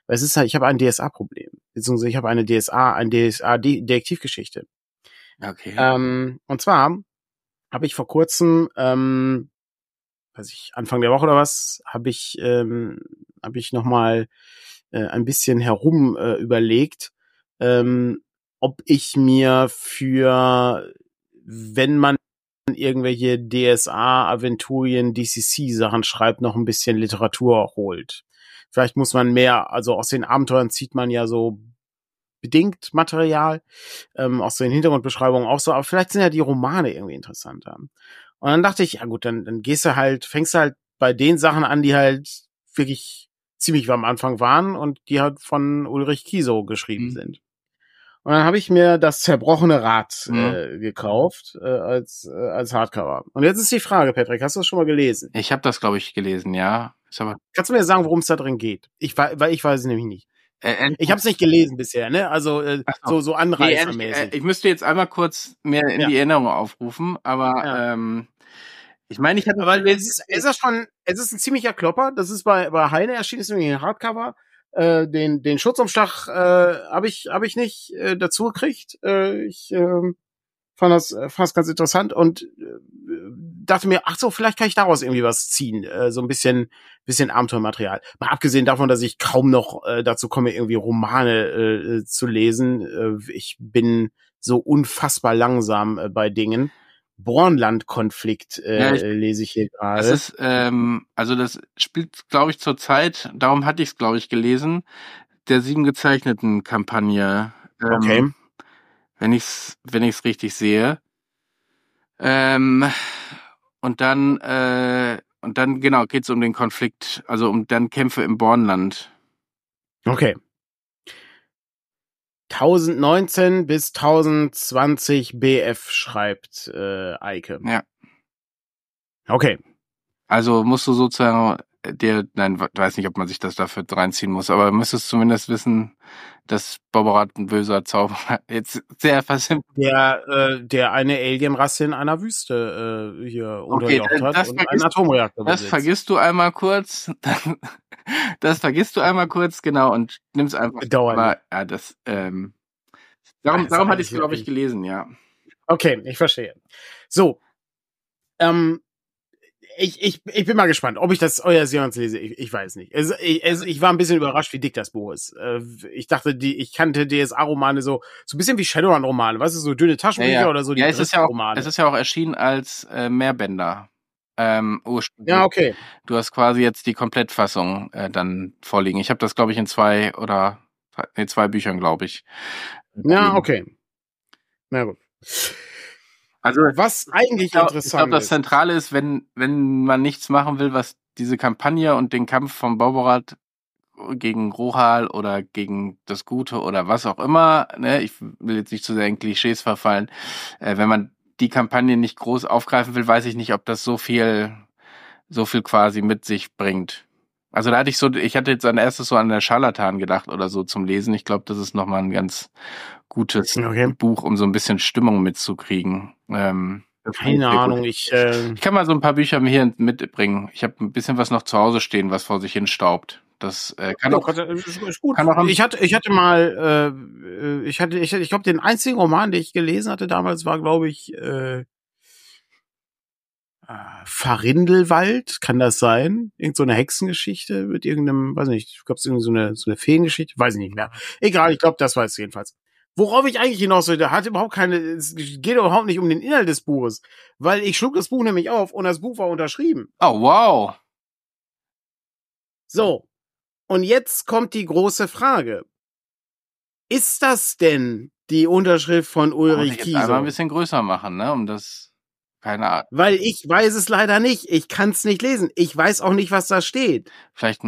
Weil es ist halt, ich habe ein DSA-Problem. Beziehungsweise ich habe eine DSA, ein DSA-Detektivgeschichte. Okay. Ähm, und zwar habe ich vor kurzem, ähm, weiß ich, Anfang der Woche oder was, habe ich, ähm, habe ich nochmal äh, ein bisschen herum äh, überlegt, ähm, ob ich mir für, wenn man irgendwelche DSA, Aventurien, DCC-Sachen schreibt, noch ein bisschen Literatur holt. Vielleicht muss man mehr, also aus den Abenteuern zieht man ja so bedingt Material, ähm, aus den Hintergrundbeschreibungen auch so, aber vielleicht sind ja die Romane irgendwie interessanter. Und dann dachte ich, ja gut, dann, dann gehst du halt, fängst du halt bei den Sachen an, die halt wirklich ziemlich am Anfang waren und die halt von Ulrich Kieso geschrieben mhm. sind. Und dann habe ich mir das zerbrochene Rad mhm. äh, gekauft äh, als äh, als Hardcover. Und jetzt ist die Frage, Patrick, hast du das schon mal gelesen? Ich habe das, glaube ich, gelesen, ja. Aber Kannst du mir sagen, worum es da drin geht? Ich weil ich weiß es nämlich nicht. Äh, ich habe es nicht gelesen bisher, ne? Also äh, so so anreißermäßig. Nee, äh, ich müsste jetzt einmal kurz mehr in ja. die Erinnerung aufrufen, aber ja. ähm, ich meine, ich hatte. Aber es ist, es ist schon, es ist ein ziemlicher Klopper. Das ist bei, bei Heine erschienen, ist irgendwie ein Hardcover. Äh, den, den Schutzumschlag äh, habe ich, hab ich nicht äh, dazu gekriegt. Äh, ich, äh, fand das, äh, fand das ganz interessant und äh, dachte mir, ach so, vielleicht kann ich daraus irgendwie was ziehen, äh, so ein bisschen, bisschen Abenteuermaterial. Mal abgesehen davon, dass ich kaum noch dazu komme, irgendwie Romane äh, zu lesen. Ich bin so unfassbar langsam bei Dingen. Bornland-Konflikt äh, ja, ich, lese ich hier gerade. Das ist, ähm, also das spielt, glaube ich, zur Zeit, darum hatte ich es, glaube ich, gelesen, der sieben gezeichneten Kampagne. Ähm, okay wenn ich's, wenn ich's richtig sehe. Ähm, und dann, äh, und dann, genau, geht's um den Konflikt, also um dann Kämpfe im Bornland. Okay. 1019 bis 1020 BF schreibt äh, Eike. Ja. Okay. Also musst du sozusagen der, nein, weiß nicht, ob man sich das dafür reinziehen muss, aber du müsstest zumindest wissen, dass Boborat ein böser Zauberer [laughs] jetzt sehr versimpelt. Der, äh, der eine Alienrasse in einer Wüste äh, hier okay, unterjocht hat das und einen Atomreaktor Das besitzt. vergisst du einmal kurz. [laughs] das vergisst du einmal kurz, genau, und nimm's einfach. Dauernd. Aber, ja, das, ähm, darum, darum hatte ich es, glaube ich, gelesen, ja. Okay, ich verstehe. So. Ähm, ich, ich, ich bin mal gespannt, ob ich das euer Seance lese. Ich, ich weiß nicht. Es, ich, es, ich war ein bisschen überrascht, wie dick das Buch ist. Äh, ich dachte, die, ich kannte DSA-Romane so, so ein bisschen wie Shadowrun-Romane, weißt du, so dünne Taschenbücher ja, ja. oder so. Die ja, es ist ja auch, es ist ja auch erschienen als äh, Mehrbänder. Ähm, Ja, okay. Du hast quasi jetzt die Komplettfassung äh, dann vorliegen. Ich habe das, glaube ich, in zwei oder nee, zwei Büchern, glaube ich. Ja, okay. Na gut. Also was eigentlich ich glaub, interessant ich glaub, das Zentrale ist, wenn wenn man nichts machen will, was diese Kampagne und den Kampf vom Bauborat gegen Rohal oder gegen das Gute oder was auch immer, ne, ich will jetzt nicht zu sehr in Klischees verfallen, äh, wenn man die Kampagne nicht groß aufgreifen will, weiß ich nicht, ob das so viel so viel quasi mit sich bringt. Also da hatte ich so, ich hatte jetzt an erstes so an der Scharlatan gedacht oder so zum Lesen. Ich glaube, das ist nochmal ein ganz gutes okay. Buch, um so ein bisschen Stimmung mitzukriegen. Ähm, Keine Ahnung, ich, äh ich kann mal so ein paar Bücher hier mitbringen. Ich habe ein bisschen was noch zu Hause stehen, was vor sich hin staubt. Das äh, kann ja, auch, ist gut. Kann auch ich hatte, ich hatte mal, äh, ich hatte, ich, ich glaube, den einzigen Roman, den ich gelesen hatte damals, war, glaube ich, äh, äh, Farindelwald, kann das sein? Irgend so eine Hexengeschichte mit irgendeinem, weiß nicht, ich glaube, es irgendwie so eine, so eine Feengeschichte, weiß ich nicht mehr. Egal, ich glaube, das war es jedenfalls. Worauf ich eigentlich hinaus will, da hat überhaupt keine, es geht überhaupt nicht um den Inhalt des Buches, weil ich schlug das Buch nämlich auf und das Buch war unterschrieben. Oh, wow. So. Und jetzt kommt die große Frage. Ist das denn die Unterschrift von Ulrich Kieser? Einmal ein bisschen größer machen, ne, um das keine Ahnung. Weil ich weiß es leider nicht. Ich kann es nicht lesen. Ich weiß auch nicht, was da steht. Vielleicht,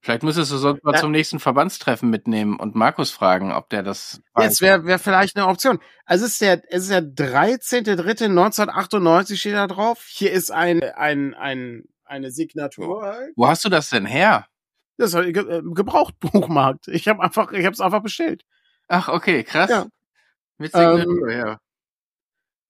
vielleicht müsstest du sonst mal ja. zum nächsten Verbandstreffen mitnehmen und Markus fragen, ob der das. Jetzt wäre wär vielleicht eine Option. Also es ist der, es ist der 13.3.1998 steht da drauf. Hier ist ein, ein, ein, eine Signatur. Wo hast du das denn her? Das ist äh, Gebrauchtbuchmarkt. Ich habe einfach, ich habe es einfach bestellt. Ach, okay, krass. Ja. Mit Signatur, ähm, ja.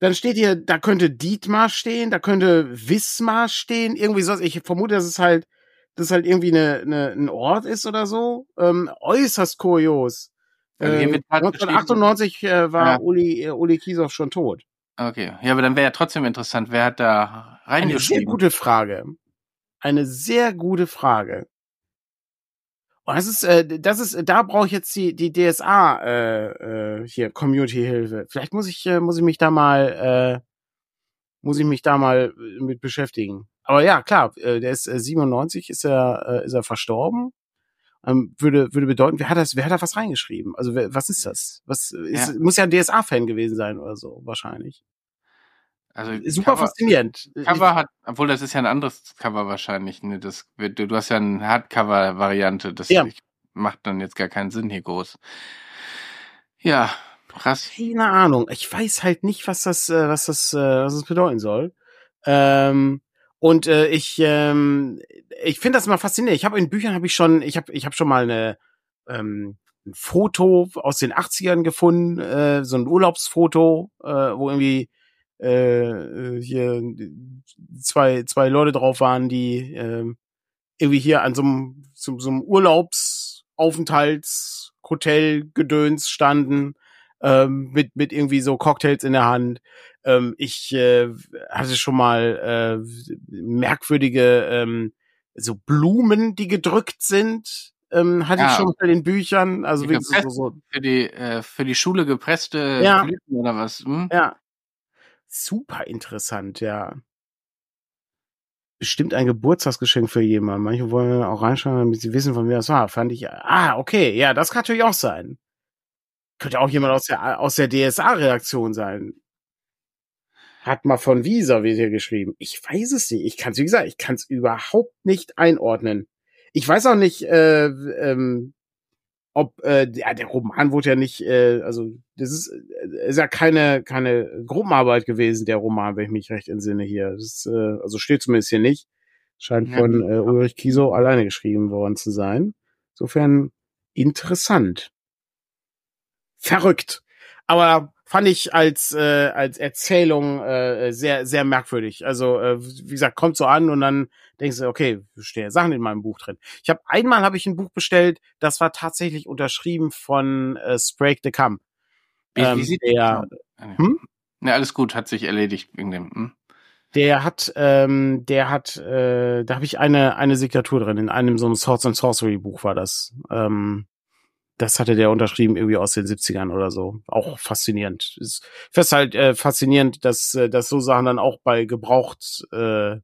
Dann steht hier, da könnte Dietmar stehen, da könnte Wismar stehen, irgendwie sowas. Ich vermute, dass es halt, dass es halt irgendwie eine, eine, ein Ort ist oder so. Ähm, äußerst kurios. Äh, 1998 äh, war ja. Uli, äh, Uli Kiesow schon tot. Okay, ja, aber dann wäre ja trotzdem interessant, wer hat da reingeschrieben? Eine sehr gute Frage. Eine sehr gute Frage. Und das ist, äh, das ist, da brauche ich jetzt die, die DSA äh, äh, hier, Community-Hilfe. Vielleicht muss ich, äh, muss ich mich da mal, äh, muss ich mich da mal äh, mit beschäftigen. Aber ja, klar, äh, der ist äh, 97, ist er, äh, ist er verstorben. Ähm, würde, würde bedeuten, wer hat das, wer hat da was reingeschrieben? Also wer, was ist das? Was ist, ja. muss ja ein DSA-Fan gewesen sein oder so, wahrscheinlich. Also super Cover, faszinierend. Cover hat, obwohl das ist ja ein anderes Cover wahrscheinlich. Ne? Das, du, du hast ja eine Hardcover-Variante. Das ja. macht dann jetzt gar keinen Sinn hier groß. Ja, krass. Keine Ahnung. Ich weiß halt nicht, was das, äh, was das, äh, was das bedeuten soll. Ähm, und äh, ich, ähm, ich finde das immer faszinierend. Ich habe in Büchern habe ich schon, ich habe, ich habe schon mal eine ähm, ein Foto aus den 80ern gefunden, äh, so ein Urlaubsfoto, äh, wo irgendwie äh, hier zwei, zwei Leute drauf waren, die äh, irgendwie hier an so einem, so, so einem Urlaubsaufenthaltshotel Gedöns standen. ähm, mit, mit irgendwie so Cocktails in der Hand. Ähm, ich äh, hatte schon mal äh, merkwürdige ähm, so Blumen, die gedrückt sind. Ähm, hatte Ja. ich schon bei den Büchern. Also wirklich so, so, für die, äh, für die Schule gepresste Ja. Blüten oder was? Hm? ja. Super interessant, ja. Bestimmt ein Geburtstagsgeschenk für jemanden. Manche wollen auch reinschauen, damit sie wissen, von wer das war. Fand ich, ah, okay, ja, das kann natürlich auch sein. Könnte auch jemand aus der, aus der DSA-Reaktion sein. Hat mal von Visa wird hier geschrieben. Ich weiß es nicht. Ich kann es, wie gesagt, ich kann es überhaupt nicht einordnen. Ich weiß auch nicht, äh, ähm, ob äh, ja, der Roman wurde ja nicht, äh, also das ist, äh, ist ja keine keine Gruppenarbeit gewesen, der Roman, wenn ich mich recht entsinne hier. Das ist, äh, also steht zumindest hier nicht. Scheint Ja. von äh, Ulrich Kiesow alleine geschrieben worden zu sein. Insofern interessant. Verrückt. Aber fand ich als äh, als Erzählung äh, sehr sehr merkwürdig. Also äh, wie gesagt, kommt so an und dann denkst du, okay, stehen Sachen in meinem Buch drin. Ich habe einmal habe ich ein Buch bestellt, das war tatsächlich unterschrieben von äh, Sprague de Camp. Wie, Ähm, wie sieht der- der? Hm? Ja, alles gut, hat sich erledigt wegen dem. Hm? Der hat, ähm, der hat, äh, da habe ich eine eine Signatur drin. In einem so einem Swords and Sorcery Buch war das. Ähm, das hatte der unterschrieben irgendwie aus den 70ern oder so. Auch faszinierend. Ist fest halt äh, faszinierend, dass äh, dass so Sachen dann auch bei gebraucht äh,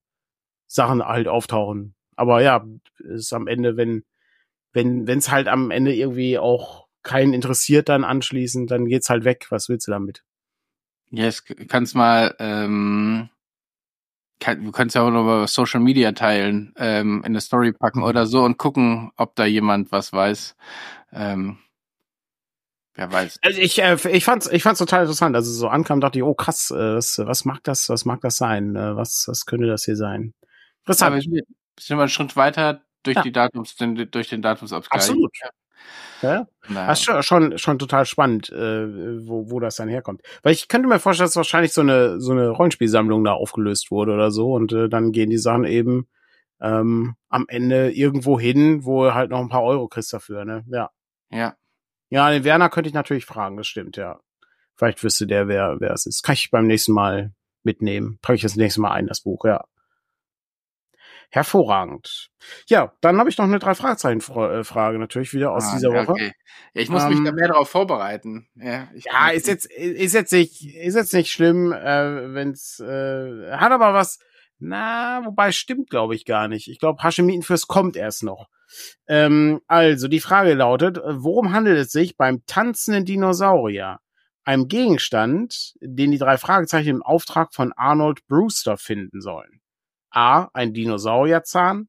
Sachen halt auftauchen. Aber ja, ist am Ende, wenn wenn wenn es halt am Ende irgendwie auch keinen interessiert dann anschließend, dann geht's halt weg. Was willst du damit? Yes, kannst mal, ähm, kann, du kannst ja auch noch über Social Media teilen, ähm, in eine Story packen oder so und gucken, ob da jemand was weiß. Ähm, wer weiß. Also ich, äh, ich fand's, ich fand's total interessant. Also so ankam, dachte ich, oh krass, äh, was, was mag das, was mag das sein? Äh, was, was könnte das hier sein? Aber wir Interessant. sind wir einen Schritt weiter durch Ja. die Datums, den, durch den Datumsabgleich. Absolut. Ja, Na, das ist schon, schon, schon total spannend, äh, wo, wo das dann herkommt. Weil ich könnte mir vorstellen, dass wahrscheinlich so eine, so eine Rollenspielsammlung da aufgelöst wurde oder so und äh, dann gehen die Sachen eben ähm, am Ende irgendwo hin, wo halt noch ein paar Euro kriegst dafür, ne? Ja. ja. Ja, den Werner könnte ich natürlich fragen, das stimmt, ja. Vielleicht wüsste der, wer, wer es ist. Kann ich beim nächsten Mal mitnehmen. Trage ich das nächste Mal ein, das Buch, ja. Hervorragend. Ja, dann habe ich noch eine drei Fragezeichen Fra- äh, Frage natürlich wieder aus Ah, dieser Woche. okay. Ich muss mich Ähm, da mehr darauf vorbereiten. Ja, Ja, ist jetzt ist jetzt nicht ist jetzt nicht schlimm, äh, wenn's äh, hat aber was. Na, wobei stimmt, glaube ich gar nicht. Ich glaube, Hashemitenfürst kommt erst noch. Ähm, also die Frage lautet: Worum handelt es sich beim tanzenden Dinosaurier? Einem Gegenstand, den die drei Fragezeichen im Auftrag von Arnold Brewster finden sollen. A. Ein Dinosaurierzahn.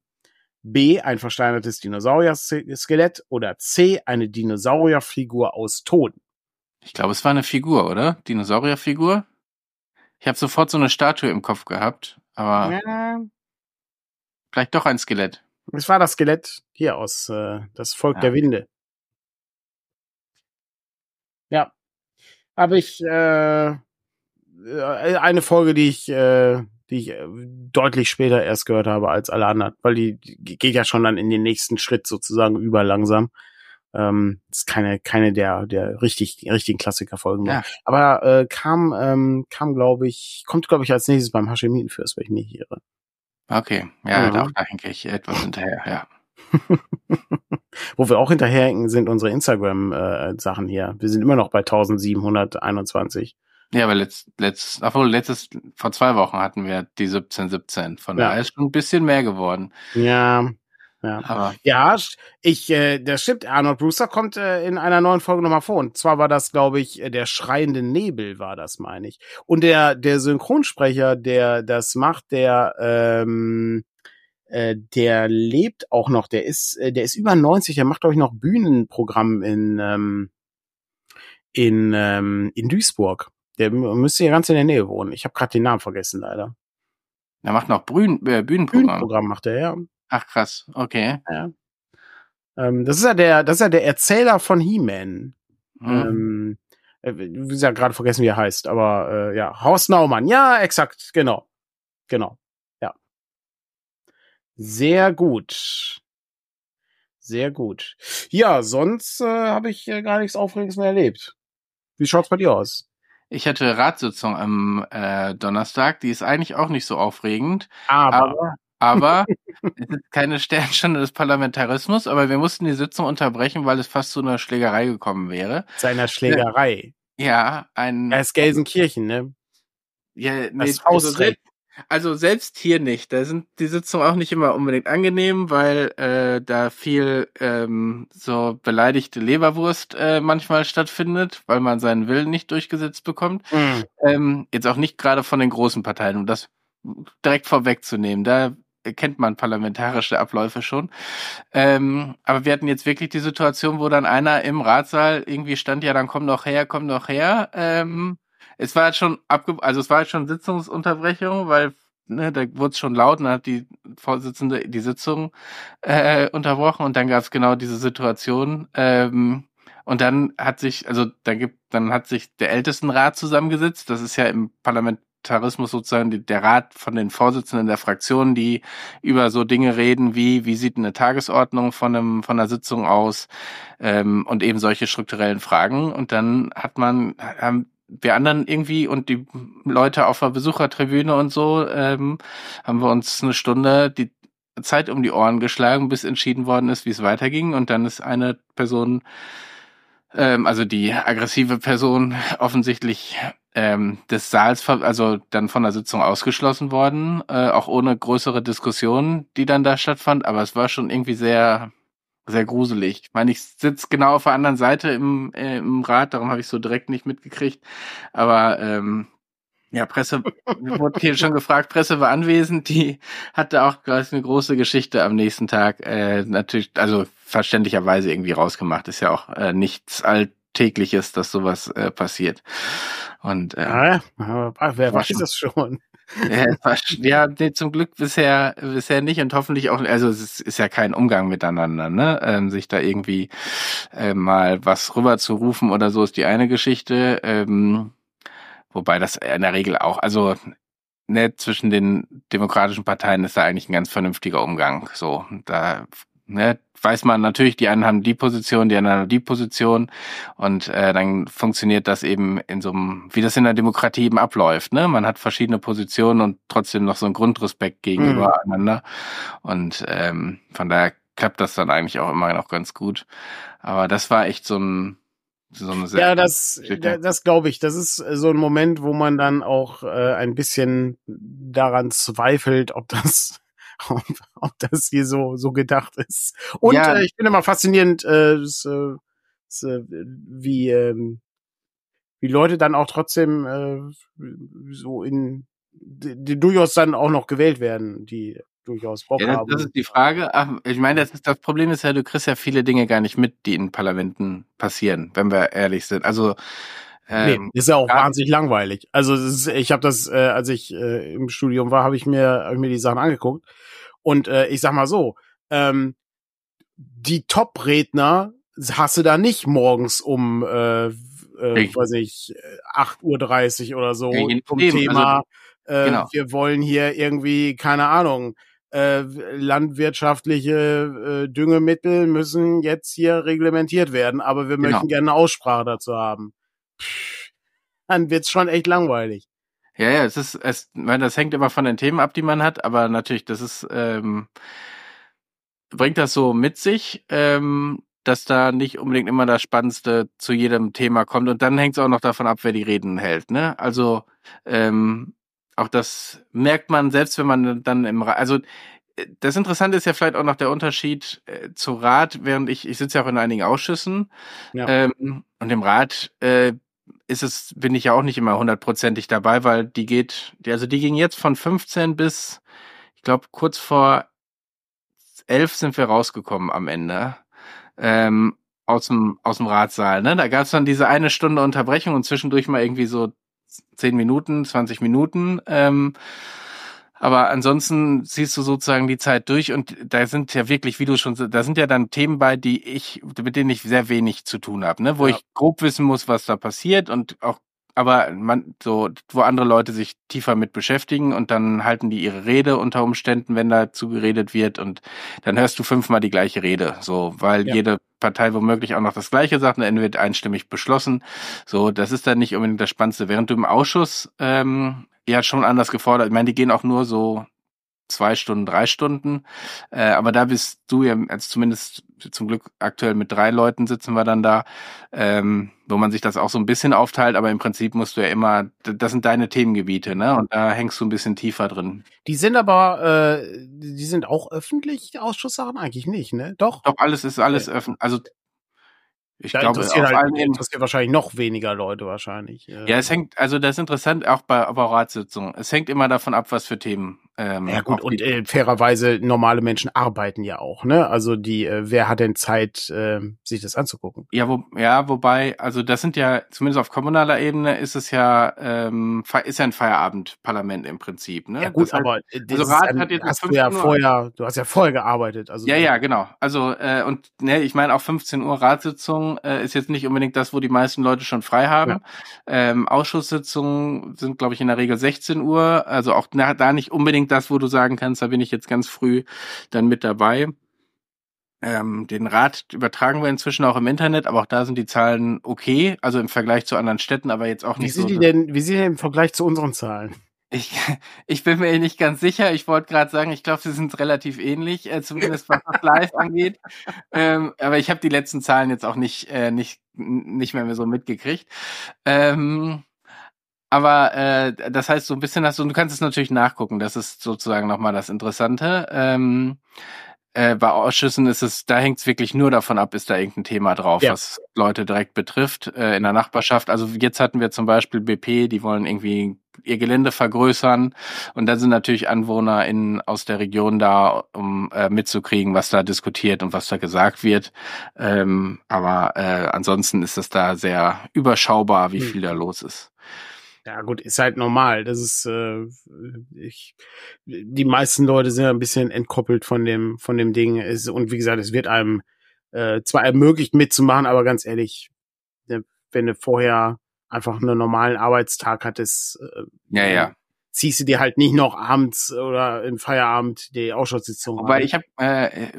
B. Ein versteinertes Dinosaurier-Skelett. Oder C. Eine Dinosaurierfigur aus Ton. Ich glaube, es war eine Figur, oder? Dinosaurierfigur? Ich habe sofort so eine Statue im Kopf gehabt, aber Ja, vielleicht doch ein Skelett. es war das Skelett hier aus äh, das Volk Ja. der Winde. Ja, habe ich äh, äh, eine Folge, die ich, äh, die ich äh, deutlich später erst gehört habe als alle anderen, weil die, die geht ja schon dann in den nächsten Schritt sozusagen über langsam. Ähm, ist keine keine der der richtig richtigen Klassikerfolgen mehr. Ja. Aber äh, kam ähm, kam glaube ich kommt glaube ich als nächstes beim Hashemitenfürst, wenn ich mich nicht irre. Okay, ja, Ja. Doch, da hänge ich etwas hinterher, ja. [laughs] Wo wir auch hinterherhinken, sind unsere Instagram-Sachen hier. Wir sind immer noch bei 1721. Ja, aber letzt, letzt, obwohl letztes, vor zwei Wochen hatten wir die 1717. Von Ja. daher ist schon ein bisschen mehr geworden. Ja, ja. Aber Ja, ich, äh, das stimmt. Arnold Brewster kommt äh, in einer neuen Folge nochmal vor. Und zwar war das, glaube ich, äh, der schreiende Nebel war das, meine ich. Und der, der Synchronsprecher, der das macht, der, ähm, äh, der lebt auch noch. Der ist, äh, der ist über 90. Der macht, glaube ich, noch Bühnenprogramm in, ähm, in, ähm, in Duisburg. Der mü- müsste ja ganz in der Nähe wohnen. Ich habe gerade den Namen vergessen, leider. er macht noch Brühen, äh, Bühnenprogramm. Bühnenprogramm macht er, ja. Ach krass, okay. ja. Ähm, das ist ja der, das ist ja der Erzähler von He-Man. Hm. Ähm, äh, wie gesagt, gerade vergessen, wie er heißt, aber äh, ja, Horst Naumann, ja, exakt, genau. Genau. Ja. Sehr gut. Sehr gut. Ja, sonst äh, habe ich äh, gar nichts Aufregendes mehr erlebt. Wie schaut's bei dir aus? Ich hatte Ratssitzung am äh, Donnerstag, die ist eigentlich auch nicht so aufregend. Aber, aber, aber [laughs] es ist keine Sternstunde des Parlamentarismus, aber wir mussten die Sitzung unterbrechen, weil es fast zu einer Schlägerei gekommen wäre. Seiner Schlägerei. Ja, ein. Er ist Gelsenkirchen, ne? Ja, nee, Das also, Haus selbst, also selbst hier nicht. Da sind die Sitzungen auch nicht immer unbedingt angenehm, weil äh, da viel ähm, so beleidigte Leberwurst äh, manchmal stattfindet, weil man seinen Willen nicht durchgesetzt bekommt. Mhm. Ähm, jetzt auch nicht gerade von den großen Parteien, um das direkt vorwegzunehmen. Da kennt man parlamentarische Abläufe schon. Ähm, aber wir hatten jetzt wirklich die Situation, wo dann einer im Ratssaal irgendwie stand, ja, dann komm doch her, komm doch her. Ähm, es war jetzt schon abge also es war jetzt schon Sitzungsunterbrechung, weil ne, da wurde es schon laut und dann hat die Vorsitzende die Sitzung äh, unterbrochen und dann gab es genau diese Situation. Ähm, und dann hat sich, also da gibt, dann hat sich der Ältestenrat zusammengesetzt. Das ist ja im Parlamentarismus sozusagen die, der Rat von den Vorsitzenden der Fraktionen, die über so Dinge reden wie, wie sieht eine Tagesordnung von einem, von einer Sitzung aus, ähm, und eben solche strukturellen Fragen. Und dann hat man, haben wir anderen irgendwie und die Leute auf der Besuchertribüne und so, ähm, haben wir uns eine Stunde die Zeit um die Ohren geschlagen, bis entschieden worden ist, wie es weiterging. Und dann ist eine Person, ähm, also die aggressive Person, offensichtlich ähm, des Saals, also dann von der Sitzung ausgeschlossen worden, äh, auch ohne größere Diskussion, die dann da stattfand. Aber es war schon irgendwie sehr, sehr gruselig. Ich meine, ich sitze genau auf der anderen Seite im, äh, im Rat, darum habe ich so direkt nicht mitgekriegt. Aber ähm, ja, Presse wurde hier schon gefragt, Presse war anwesend, die hatte auch gleich eine große Geschichte am nächsten Tag, äh, natürlich, also verständlicherweise irgendwie rausgemacht. Ist ja auch äh, nichts Alltägliches, dass sowas äh, passiert. Und äh, Ja, wer weiß schon- das schon? [laughs] ja, nee, zum Glück bisher, bisher nicht und hoffentlich auch, also es ist, ja kein Umgang miteinander, ne? Ähm, sich da irgendwie äh, mal was rüber zu rufen oder so ist die eine Geschichte. Ähm, wobei das in der Regel auch, also ne, zwischen den demokratischen Parteien ist da eigentlich ein ganz vernünftiger Umgang. So, da ne, weiß man natürlich, die einen haben die Position, die anderen haben die Position und äh, dann funktioniert das eben in so einem, wie das in der Demokratie eben abläuft. Ne? Man hat verschiedene Positionen und trotzdem noch so einen Grundrespekt gegenüber einander. Und ähm, von daher klappt das dann eigentlich auch immer noch ganz gut. Aber das war echt so ein so eine sehr Ja, das, Geschichte. da- das glaube ich. Das ist äh, so ein Moment, wo man dann auch äh, ein bisschen daran zweifelt, ob das, [laughs] ob, ob das hier so so gedacht ist. Und Ja. äh, ich finde immer faszinierend, äh, das, äh, das, äh, wie ähm, wie Leute dann auch trotzdem äh, so in die, durchaus dann auch noch gewählt werden, die durchaus Bock Ja, das, haben. das ist die Frage. Ach, ich meine, das, ist, das Problem ist ja, du kriegst ja viele Dinge gar nicht mit, die in Parlamenten passieren, wenn wir ehrlich sind. Also ähm, nee, ist ja auch ja. wahnsinnig langweilig. Also ist, ich habe das, äh, als ich äh, im Studium war, habe ich mir hab ich mir die Sachen angeguckt und äh, ich sag mal so, ähm, die Top-Redner hast du da nicht morgens um äh, äh, weiß ich 8:30 Uhr oder so Ja, zum nachdem, Thema äh, genau. wir wollen hier irgendwie keine Ahnung äh, landwirtschaftliche äh, Düngemittel müssen jetzt hier reglementiert werden, aber wir Genau. möchten gerne eine Aussprache dazu haben. Pff, Dann wird's schon echt langweilig. Ja, ja, es ist, es, meine, das hängt immer von den Themen ab, die man hat, aber natürlich, das ist, ähm, bringt das so mit sich, ähm, dass da nicht unbedingt immer das Spannendste zu jedem Thema kommt. Und dann hängt es auch noch davon ab, wer die Reden hält. Ne? Also ähm, auch das merkt man, selbst wenn man dann im Rat, also äh, das Interessante ist ja vielleicht auch noch der Unterschied äh, zu Rat, während ich, ich sitze ja auch in einigen Ausschüssen Ja. ähm, und im Rat äh, ist es, bin ich ja auch nicht immer hundertprozentig dabei, weil die geht, also die ging jetzt von 15 bis, ich glaube, kurz vor 11 sind wir rausgekommen am Ende. Ähm, aus dem, aus dem Ratssaal, ne? Da gab es dann diese eine Stunde Unterbrechung und zwischendurch mal irgendwie so 10 Minuten, 20 Minuten. Ähm, aber ansonsten siehst du sozusagen die Zeit durch und da sind ja wirklich, wie du schon, da sind ja dann Themen bei, die ich, mit denen ich sehr wenig zu tun habe, ne? Wo Ja. ich grob wissen muss, was da passiert und auch aber man so, wo andere Leute sich tiefer mit beschäftigen und dann halten die ihre Rede unter Umständen, wenn dazu geredet wird und dann hörst du fünfmal die gleiche Rede, so, weil ja. jede Partei womöglich auch noch das Gleiche sagt und dann wird einstimmig beschlossen. So, das ist dann nicht unbedingt das Spannendste. Während du im Ausschuss ähm, ja schon anders gefordert, ich meine, die gehen auch nur so zwei Stunden, drei Stunden. Äh, aber da bist du ja, also zumindest zum Glück aktuell mit drei Leuten sitzen wir dann da, ähm, wo man sich das auch so ein bisschen aufteilt, aber im Prinzip musst du ja immer, das sind deine Themengebiete, ne? Und da hängst du ein bisschen tiefer drin. Die sind aber, äh, die sind auch öffentlich, Ausschusssachen eigentlich nicht, ne? Doch. Doch, alles ist alles ja. öffentlich. Also ich da glaube, interessiert, halt, interessiert wahrscheinlich noch weniger Leute wahrscheinlich. Ja, es hängt, also das ist interessant auch bei, bei Ratssitzungen. Es hängt immer davon ab, was für Themen ähm, ja gut, und äh, fairerweise, normale Menschen arbeiten ja auch, ne? Also die, äh, wer hat denn Zeit, äh, sich das anzugucken? Ja, wo, ja, wobei, also das sind ja, zumindest auf kommunaler Ebene ist es ja, ähm, ist ja ein Feierabendparlament im Prinzip, ne? Ja gut, das aber heißt, also Rat hat jetzt hast du ja vorher, du hast ja vorher gearbeitet. Also ja, ja, genau. Also äh, und ne, ich meine auch 15 Uhr Ratssitzung äh, ist jetzt nicht unbedingt das, wo die meisten Leute schon frei haben. Ja. Ähm, Ausschusssitzungen sind, glaube ich, in der Regel 16 Uhr, also auch na, da nicht unbedingt das, wo du sagen kannst, da bin ich jetzt ganz früh dann mit dabei. Ähm, den Rat übertragen wir inzwischen auch im Internet, aber auch da sind die Zahlen okay, also im Vergleich zu anderen Städten, aber jetzt auch nicht wie sind so. Die denn, wie sind die denn im Vergleich zu unseren Zahlen? Ich, [laughs] ich bin mir nicht ganz sicher. Ich wollte gerade sagen, ich glaube, sie sind relativ ähnlich, äh, zumindest was das Live angeht. [laughs] Ähm, aber ich habe die letzten Zahlen jetzt auch nicht, äh, nicht, nicht mehr, mehr so mitgekriegt. Ähm, aber äh, das heißt, so ein bisschen hast du, du kannst es natürlich nachgucken, das ist sozusagen nochmal das Interessante. Ähm, äh, bei Ausschüssen ist es, da hängt es wirklich nur davon ab, ist da irgendein Thema drauf, ja. was Leute direkt betrifft äh, in der Nachbarschaft. Also jetzt hatten wir zum Beispiel BP, die wollen irgendwie ihr Gelände vergrößern und da sind natürlich Anwohner in, aus der Region da, um äh, mitzukriegen, was da diskutiert und was da gesagt wird. Ähm, aber äh, ansonsten ist es da sehr überschaubar, wie hm. viel da los ist. Ja, gut, ist halt normal. Das ist, äh, ich, die meisten Leute sind ein bisschen entkoppelt von dem, von dem Ding. Es, und wie gesagt, es wird einem äh, zwar ermöglicht mitzumachen, aber ganz ehrlich, ne, wenn du vorher einfach einen normalen Arbeitstag hattest, äh, ja, ja ziehst du dir halt nicht noch abends oder im Feierabend die Ausschusssitzung Weil ich habe äh,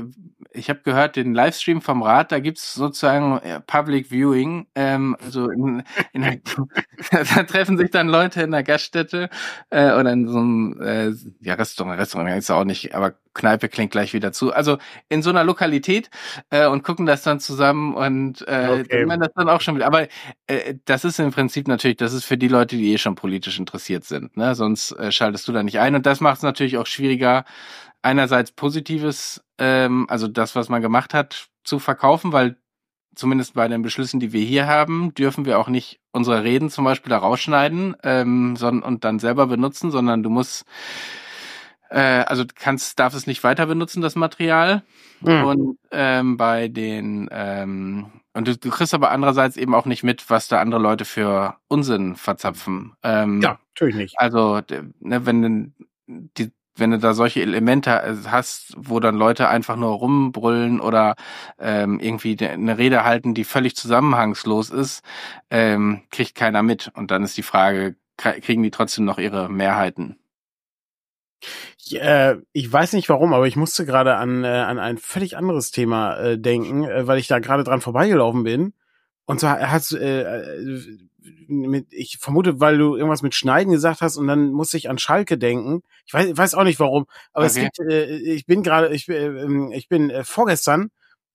ich habe gehört, den Livestream vom Rat, da gibt's sozusagen äh, Public Viewing. Ähm, also in, in der, [laughs] [laughs] da treffen sich dann Leute in der Gaststätte äh, oder in so einem äh, ja, Restaurant, Restaurant ist auch nicht, aber Kneipe klingt gleich wieder zu. Also in so einer Lokalität äh, und gucken das dann zusammen und äh, okay. man das dann auch schon wieder. Aber äh, das ist im Prinzip natürlich, das ist für die Leute, die eh schon politisch interessiert sind. Ne? Sonst äh, schaltest du da nicht ein. Und das macht es natürlich auch schwieriger, einerseits Positives, ähm, also das, was man gemacht hat, zu verkaufen, weil zumindest bei den Beschlüssen, die wir hier haben, dürfen wir auch nicht unsere Reden zum Beispiel da rausschneiden ähm, sondern, und dann selber benutzen, sondern du musst äh, also kannst, darf es nicht weiter benutzen, das Material. Mhm. Und ähm, bei den ähm, und du, du kriegst aber andererseits eben auch nicht mit, was da andere Leute für Unsinn verzapfen. Ähm, ja, natürlich nicht. Also, ne, wenn die, wenn du da solche Elemente hast, wo dann Leute einfach nur rumbrüllen oder ähm, irgendwie eine Rede halten, die völlig zusammenhangslos ist, ähm, kriegt keiner mit. Und dann ist die Frage, kriegen die trotzdem noch ihre Mehrheiten? Ich, äh, ich weiß nicht warum, aber ich musste gerade an, äh, an ein völlig anderes Thema äh, denken, äh, weil ich da gerade dran vorbeigelaufen bin. Und zwar hat äh, äh, mit, ich vermute, weil du irgendwas mit Schneiden gesagt hast und dann muss ich an Schalke denken. Ich weiß, weiß auch nicht warum, aber okay. es gibt, äh, ich bin gerade, ich, äh, ich bin äh, vorgestern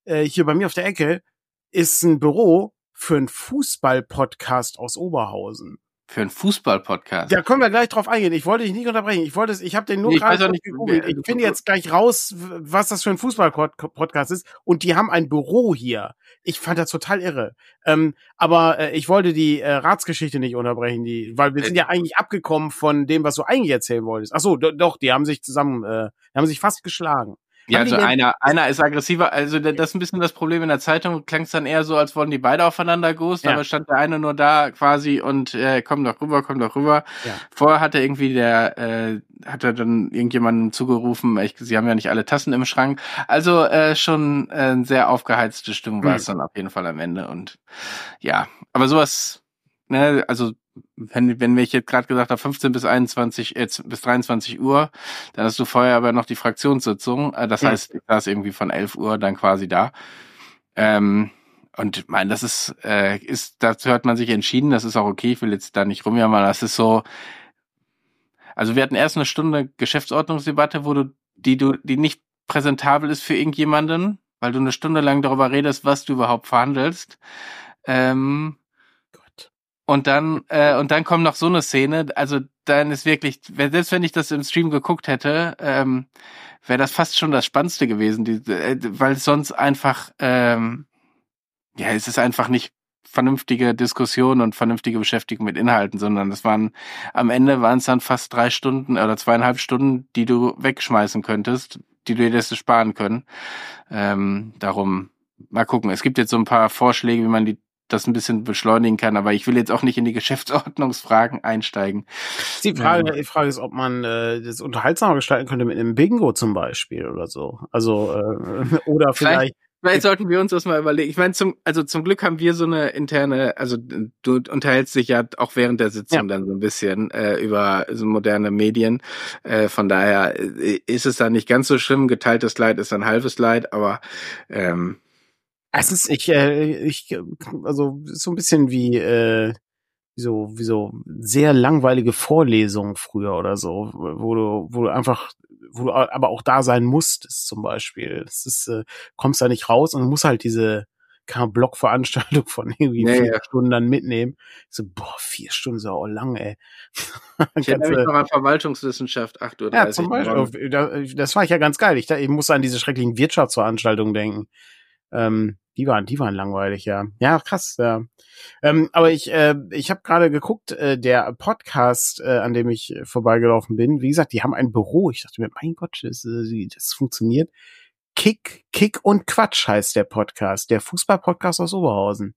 äh, hier bei mir auf der Ecke ist ein Büro für einen Fußball-Podcast aus Oberhausen. Für einen Fußball-Podcast. Da können wir gleich drauf eingehen. Ich wollte dich nicht unterbrechen. Ich wollte es, ich habe den nur nee, gerade gegoogelt. Ich finde jetzt gleich raus, was das für ein Fußball-Podcast ist. Und die haben ein Büro hier. Ich fand das total irre. Ähm, aber äh, ich wollte die äh, Ratsgeschichte nicht unterbrechen, die, weil wir sind ja eigentlich abgekommen von dem, was du eigentlich erzählen wolltest. Ach so, doch, die haben sich zusammen, äh, die haben sich fast geschlagen. Ja, also einer, einer ist aggressiver. Also das ist ein bisschen das Problem in der Zeitung. Klang es dann eher so, als wollten die beide aufeinander gehost, ja. aber stand der eine nur da quasi und äh, komm doch rüber, komm doch rüber. Ja. Vorher hatte irgendwie der, äh, hat er dann irgendjemandem zugerufen, ich, sie haben ja nicht alle Tassen im Schrank. Also äh, schon äh, sehr aufgeheizte Stimmung war mhm. es dann auf jeden Fall am Ende. Und ja, aber sowas ne, also wenn, wenn ich jetzt gerade gesagt habe, 15 bis 21, jetzt bis 23 Uhr, dann hast du vorher aber noch die Fraktionssitzung. Äh, das ja. heißt, ich saß irgendwie von 11 Uhr dann quasi da. Ähm, und mein, das ist, äh, ist, dazu hat man sich entschieden, das ist auch okay, ich will jetzt da nicht rumjammern, das ist so, also wir hatten erst eine Stunde Geschäftsordnungsdebatte, wo du, die du, die nicht präsentabel ist für irgendjemanden, weil du eine Stunde lang darüber redest, was du überhaupt verhandelst. Ähm. Und dann, äh, und dann kommt noch so eine Szene, also dann ist wirklich, selbst wenn ich das im Stream geguckt hätte, ähm, wäre das fast schon das Spannendste gewesen, die, äh, weil sonst einfach, ähm, ja, es ist einfach nicht vernünftige Diskussion und vernünftige Beschäftigung mit Inhalten, sondern es waren am Ende waren es dann fast drei Stunden oder zweieinhalb Stunden, die du wegschmeißen könntest, die du dir hättest sparen können. Ähm, darum mal gucken. Es gibt jetzt so ein paar Vorschläge, wie man die das ein bisschen beschleunigen kann, aber ich will jetzt auch nicht in die Geschäftsordnungsfragen einsteigen. Die Frage, die Frage ist, ob man äh, das unterhaltsamer gestalten könnte mit einem Bingo zum Beispiel oder so. Also äh, [laughs] oder vielleicht, vielleicht Vielleicht sollten wir uns das mal überlegen. Ich meine, zum, also zum Glück haben wir so eine interne, also du unterhältst dich ja auch während der Sitzung ja. dann so ein bisschen äh, über so moderne Medien. Äh, von daher äh, ist es dann nicht ganz so schlimm. Geteiltes Leid ist ein halbes Leid, aber ähm, es ist, ich, äh, ich, also so ein bisschen wie, äh, wie so, wie so sehr langweilige Vorlesungen früher oder so, wo du, wo du einfach wo du aber auch da sein musstest zum Beispiel. Das ist, äh, kommst da nicht raus und musst halt diese keine Blockveranstaltung von irgendwie nee, vier ja. Stunden dann mitnehmen. Ich so, boah, vier Stunden ist ja auch lang, ey. [laughs] ich erinnere mich noch an Verwaltungswissenschaft, 8 Uhr. Ja, zum Beispiel. Das war ich ja ganz geil. Ich, ich musste an diese schrecklichen Wirtschaftsveranstaltungen denken. Ähm, die waren, die waren langweilig, ja. Ja, krass, ja. Ähm, aber ich, äh, ich habe gerade geguckt, äh, der Podcast, äh, an dem ich vorbeigelaufen bin, wie gesagt, die haben ein Büro. Ich dachte mir, mein Gott, das, äh, das funktioniert. Kick, Kick und Quatsch heißt der Podcast, der Fußball-Podcast aus Oberhausen.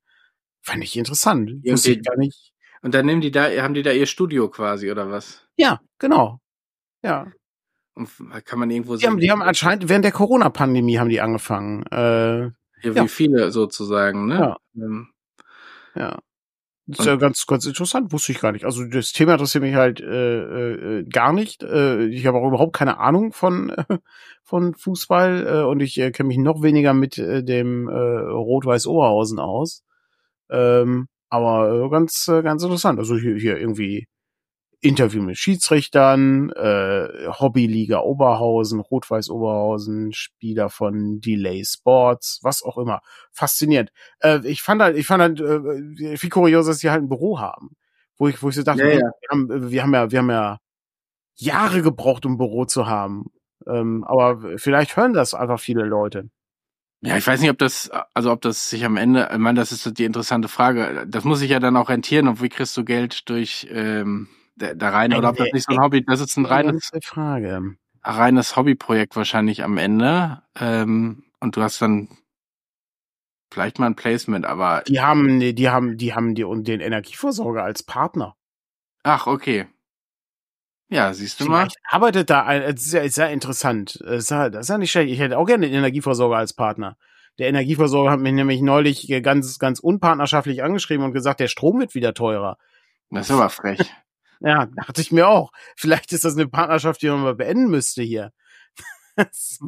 Fand ich interessant. Ja, Wusste ich gar nicht. Und dann nehmen die da, haben die da ihr Studio quasi, oder was? Ja, genau. Ja. Kann man irgendwo die sehen? Haben, die haben anscheinend während der Corona-Pandemie haben die angefangen. Äh, ja, wie ja. viele sozusagen, ne? Ja. Ähm, ja. Das ist ja ganz, ganz interessant, wusste ich gar nicht. Also das Thema interessiert mich halt äh, äh, gar nicht. Äh, ich habe auch überhaupt keine Ahnung von äh, [laughs] von Fußball äh, und ich äh, kenne mich noch weniger mit äh, dem äh, Rot-Weiß Oberhausen aus. Ähm, aber äh, ganz äh, ganz interessant. Also hier, hier irgendwie Interview mit Schiedsrichtern, äh, Hobbyliga Oberhausen, Rot-Weiß Oberhausen, Spieler von Delay Sports, was auch immer. Faszinierend. Äh, ich fand halt, ich fand halt, äh, viel kurios, dass sie halt ein Büro haben. Wo ich, wo ich so dachte, ja, ja. Wir, haben, wir haben ja, wir haben ja Jahre gebraucht, um ein Büro zu haben. Ähm, aber vielleicht hören das einfach viele Leute. Ja, ich weiß nicht, ob das, also ob das sich am Ende, ich meine, das ist die interessante Frage. Das muss sich ja dann auch rentieren. Und wie kriegst du Geld durch ähm, da rein oder ob das nicht so ein Hobby, das ist ein reines Frage. reines Hobbyprojekt wahrscheinlich am Ende. Ähm, und du hast dann vielleicht mal ein Placement, aber die haben, die haben, die haben die und den Energieversorger als Partner. Ach, okay. Ja, siehst du Vielleicht mal. Arbeitet da ein, sehr, sehr interessant. Das ist, ja, das ist ja nicht schlecht. Ich hätte auch gerne den Energieversorger als Partner. Der Energieversorger hat mich nämlich neulich ganz, ganz unpartnerschaftlich angeschrieben und gesagt, der Strom wird wieder teurer. Das ist aber frech. Ja, dachte ich mir auch. Vielleicht ist das eine Partnerschaft, die man mal beenden müsste hier. [laughs] ich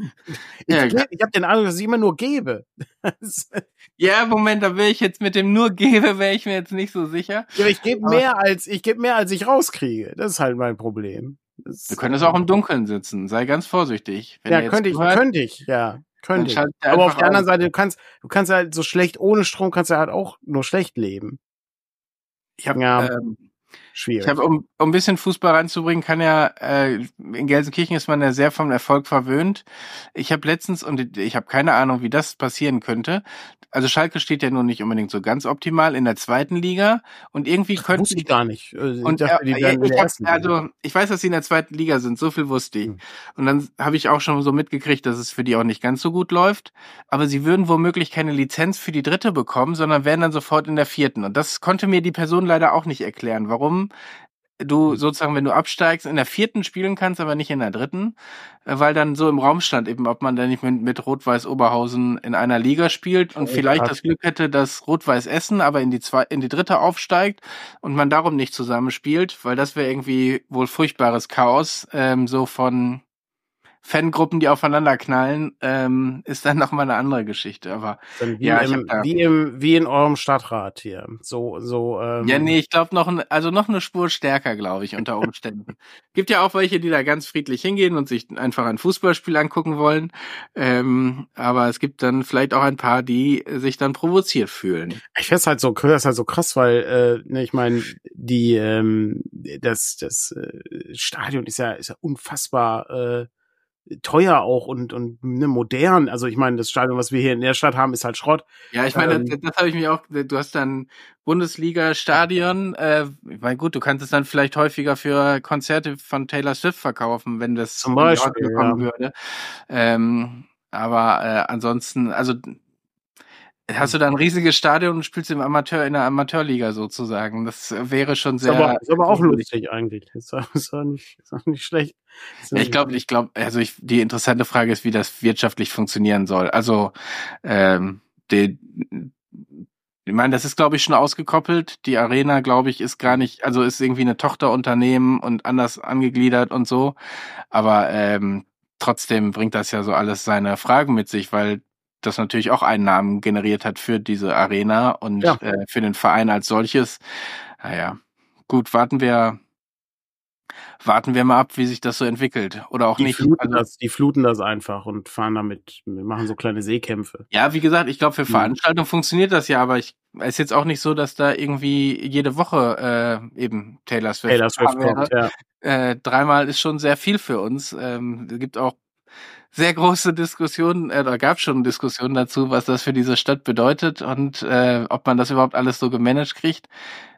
ja, ich habe den Eindruck, dass ich immer nur gebe. [laughs] ja, Moment, da will ich jetzt mit dem nur gebe, wäre ich mir jetzt nicht so sicher. Ja, ich gebe mehr als ich gebe mehr als ich rauskriege. Das ist halt mein Problem. Das du könntest auch im Dunkeln sitzen. Sei ganz vorsichtig. ja, könnte ich, hört, könnte ich, ja. Könnte ich. Aber auf der anderen Seite, du kannst, du kannst halt so schlecht ohne Strom kannst du halt auch nur schlecht leben. Ich habe ja. ähm, Schwierig. Ich habe, um, um ein bisschen Fußball reinzubringen, kann ja, äh, in Gelsenkirchen ist man ja sehr vom Erfolg verwöhnt. Ich habe letztens, und ich habe keine Ahnung, wie das passieren könnte, also Schalke steht ja nun nicht unbedingt so ganz optimal in der zweiten Liga und irgendwie das könnten wusste ich gar nicht. Also ich und dachte, die äh, ich hab, also ich weiß, dass sie in der zweiten Liga sind, so viel wusste ich. Hm. Und dann habe ich auch schon so mitgekriegt, dass es für die auch nicht ganz so gut läuft, aber sie würden womöglich keine Lizenz für die dritte bekommen, sondern wären dann sofort in der vierten und das konnte mir die Person leider auch nicht erklären, warum du sozusagen, wenn du absteigst, in der vierten spielen kannst, aber nicht in der dritten, äh, weil dann so im Raum stand eben, ob man dann nicht mit, mit Rot-Weiß Oberhausen in einer Liga spielt und oh, vielleicht das Glück hätte, dass Rot-Weiß Essen aber in die zwei, in die dritte aufsteigt und man darum nicht zusammenspielt, weil das wäre irgendwie wohl furchtbares Chaos, ähm, so von Fangruppen, die aufeinander knallen, ähm, ist dann noch mal eine andere Geschichte. Aber wie, ja, im, wie, im, wie in eurem Stadtrat hier. So, so. Ähm ja, nee, ich glaube noch, also noch eine Spur stärker, glaube ich, unter Umständen. [laughs] Gibt ja auch welche, die da ganz friedlich hingehen und sich einfach ein Fußballspiel angucken wollen. Ähm, aber es gibt dann vielleicht auch ein paar, die sich dann provoziert fühlen. Ich finde es halt so, das halt so krass, weil, äh, ne, ich meine, die, ähm, das, das äh, Stadion ist ja, ist ja unfassbar. Äh, teuer auch und und ne, modern. Also ich meine, das Stadion, was wir hier in der Stadt haben, ist halt Schrott. Ja, ich meine, ähm, das, das habe ich mir auch. Du hast dann Bundesliga-Stadion. Äh, ich meine, gut, du kannst es dann vielleicht häufiger für Konzerte von Taylor Swift verkaufen, wenn das zum Beispiel kommen ja. würde. Ähm, aber äh, ansonsten, also Hast du da ein riesiges Stadion und spielst im Amateur in der Amateurliga sozusagen? Das wäre schon sehr. Ist aber, ist aber auch lustig eigentlich. Ist auch, ist auch, nicht, ist auch nicht schlecht. Ja, ich glaube, ich glaube, also ich, die interessante Frage ist, wie das wirtschaftlich funktionieren soll. Also ähm, die, ich meine, das ist, glaube ich, schon ausgekoppelt. Die Arena, glaube ich, ist gar nicht, also ist irgendwie eine Tochterunternehmen und anders angegliedert und so. Aber ähm, trotzdem bringt das ja so alles seine Fragen mit sich, weil das natürlich auch Einnahmen generiert hat für diese Arena und ja. äh, für den Verein als solches. Naja, gut, warten wir, warten wir mal ab, wie sich das so entwickelt. Oder auch die nicht. Fluten also, das, die fluten das einfach und fahren damit, wir machen so kleine Seekämpfe. Ja, wie gesagt, ich glaube, für mhm. Veranstaltungen mhm. funktioniert das ja, aber ich ist jetzt auch nicht so, dass da irgendwie jede Woche äh, eben Taylor Swift, Taylor Swift kommt, ja. Äh, dreimal ist schon sehr viel für uns. Ähm, es gibt auch sehr große Diskussionen, äh, da gab schon Diskussionen dazu, was das für diese Stadt bedeutet und äh, ob man das überhaupt alles so gemanagt kriegt.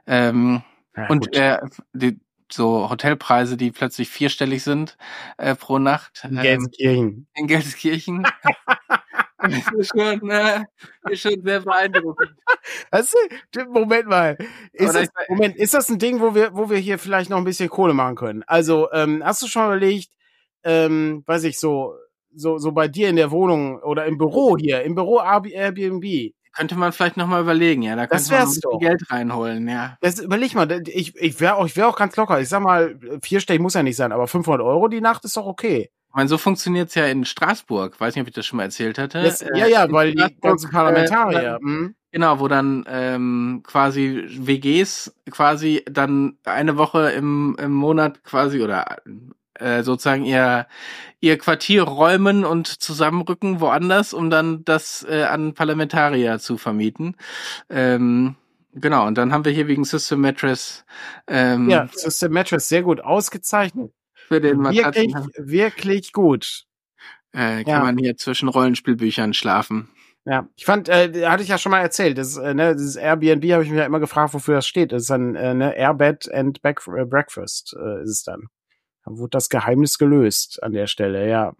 Ähm, ja, und äh, die, so Hotelpreise, die plötzlich vierstellig sind äh, pro Nacht. In Gelsenkirchen. Ähm, in Gelsenkirchen. [laughs] das ist schon, äh, ist schon sehr beeindruckend. Also, Moment mal. Ist das, Moment, ist das ein Ding, wo wir, wo wir hier vielleicht noch ein bisschen Kohle machen können? Also, ähm, hast du schon überlegt, ähm, weiß ich, so so, so bei dir in der Wohnung oder im Büro hier, im Büro Airbnb. Könnte man vielleicht nochmal überlegen, ja. Da könnte man ein Geld reinholen, ja. Das, überleg mal, ich, ich wäre auch, ich wär auch ganz locker. Ich sag mal, vierstellig muss ja nicht sein, aber 500 Euro die Nacht ist doch okay. Ich meine, so funktioniert's ja in Straßburg. Weiß nicht, ob ich das schon mal erzählt hatte. Das, äh, ja, ja, weil die ganzen Parlamentarier. Äh, mh. Genau, wo dann ähm, quasi WGs quasi dann eine Woche im, im Monat quasi oder äh, sozusagen ihr, ihr Quartier räumen und zusammenrücken woanders, um dann das äh, an Parlamentarier zu vermieten. Ähm, genau, und dann haben wir hier wegen System Mattress. Ähm, ja, System Mattress sehr gut ausgezeichnet. Für den wirklich, wirklich gut. Äh, kann ja. man hier zwischen Rollenspielbüchern schlafen. Ja, ich fand, äh, hatte ich ja schon mal erzählt, das, äh, ne, dieses Airbnb habe ich mich ja immer gefragt, wofür das steht. Das ist ein äh, ne, Airbed and Back äh, Breakfast äh, ist es dann. Da wurde das Geheimnis gelöst an der Stelle, ja.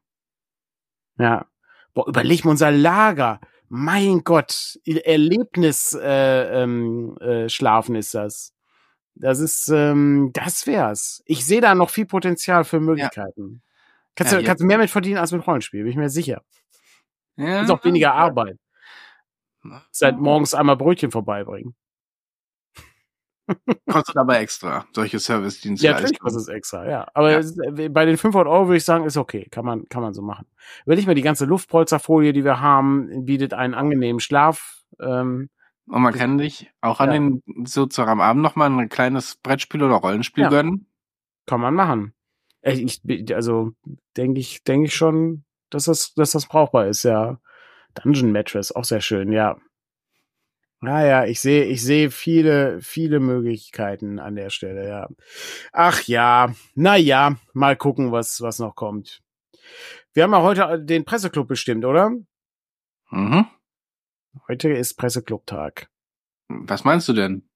Ja. Boah, überleg mal unser Lager. Mein Gott, Erlebnis äh, ähm, äh, schlafen ist das. Das ist, ähm, das wär's. Ich sehe da noch viel Potenzial für Möglichkeiten. Ja. Kannst, ja, du, kannst du mehr mit verdienen als mit Rollenspiel, bin ich mir sicher. Ja. Ist auch weniger Arbeit. Seit morgens einmal Brötchen vorbeibringen. Kostet aber extra, solche Service-Dienste. Ja, natürlich kostet es extra, ja. Aber ja. Ist, äh, bei den 500 Euro würde ich sagen, ist okay. Kann man, kann man so machen. Wenn ich mal die ganze Luftpolsterfolie, die wir haben, bietet einen angenehmen Schlaf. Ähm, und man kann dich auch an ja. den, sozusagen am Abend nochmal ein kleines Brettspiel oder Rollenspiel ja. gönnen. Kann man machen. Ich, also, denke ich, denke ich schon, dass das, dass das brauchbar ist, ja. Dungeon Mattress, auch sehr schön, ja. Naja, ich sehe, ich sehe viele, viele Möglichkeiten an der Stelle, ja. Ach ja, na ja, mal gucken, was, was noch kommt. Wir haben ja heute den Presseclub bestimmt, oder? Mhm. Heute ist Presseclub-Tag. Was meinst du denn?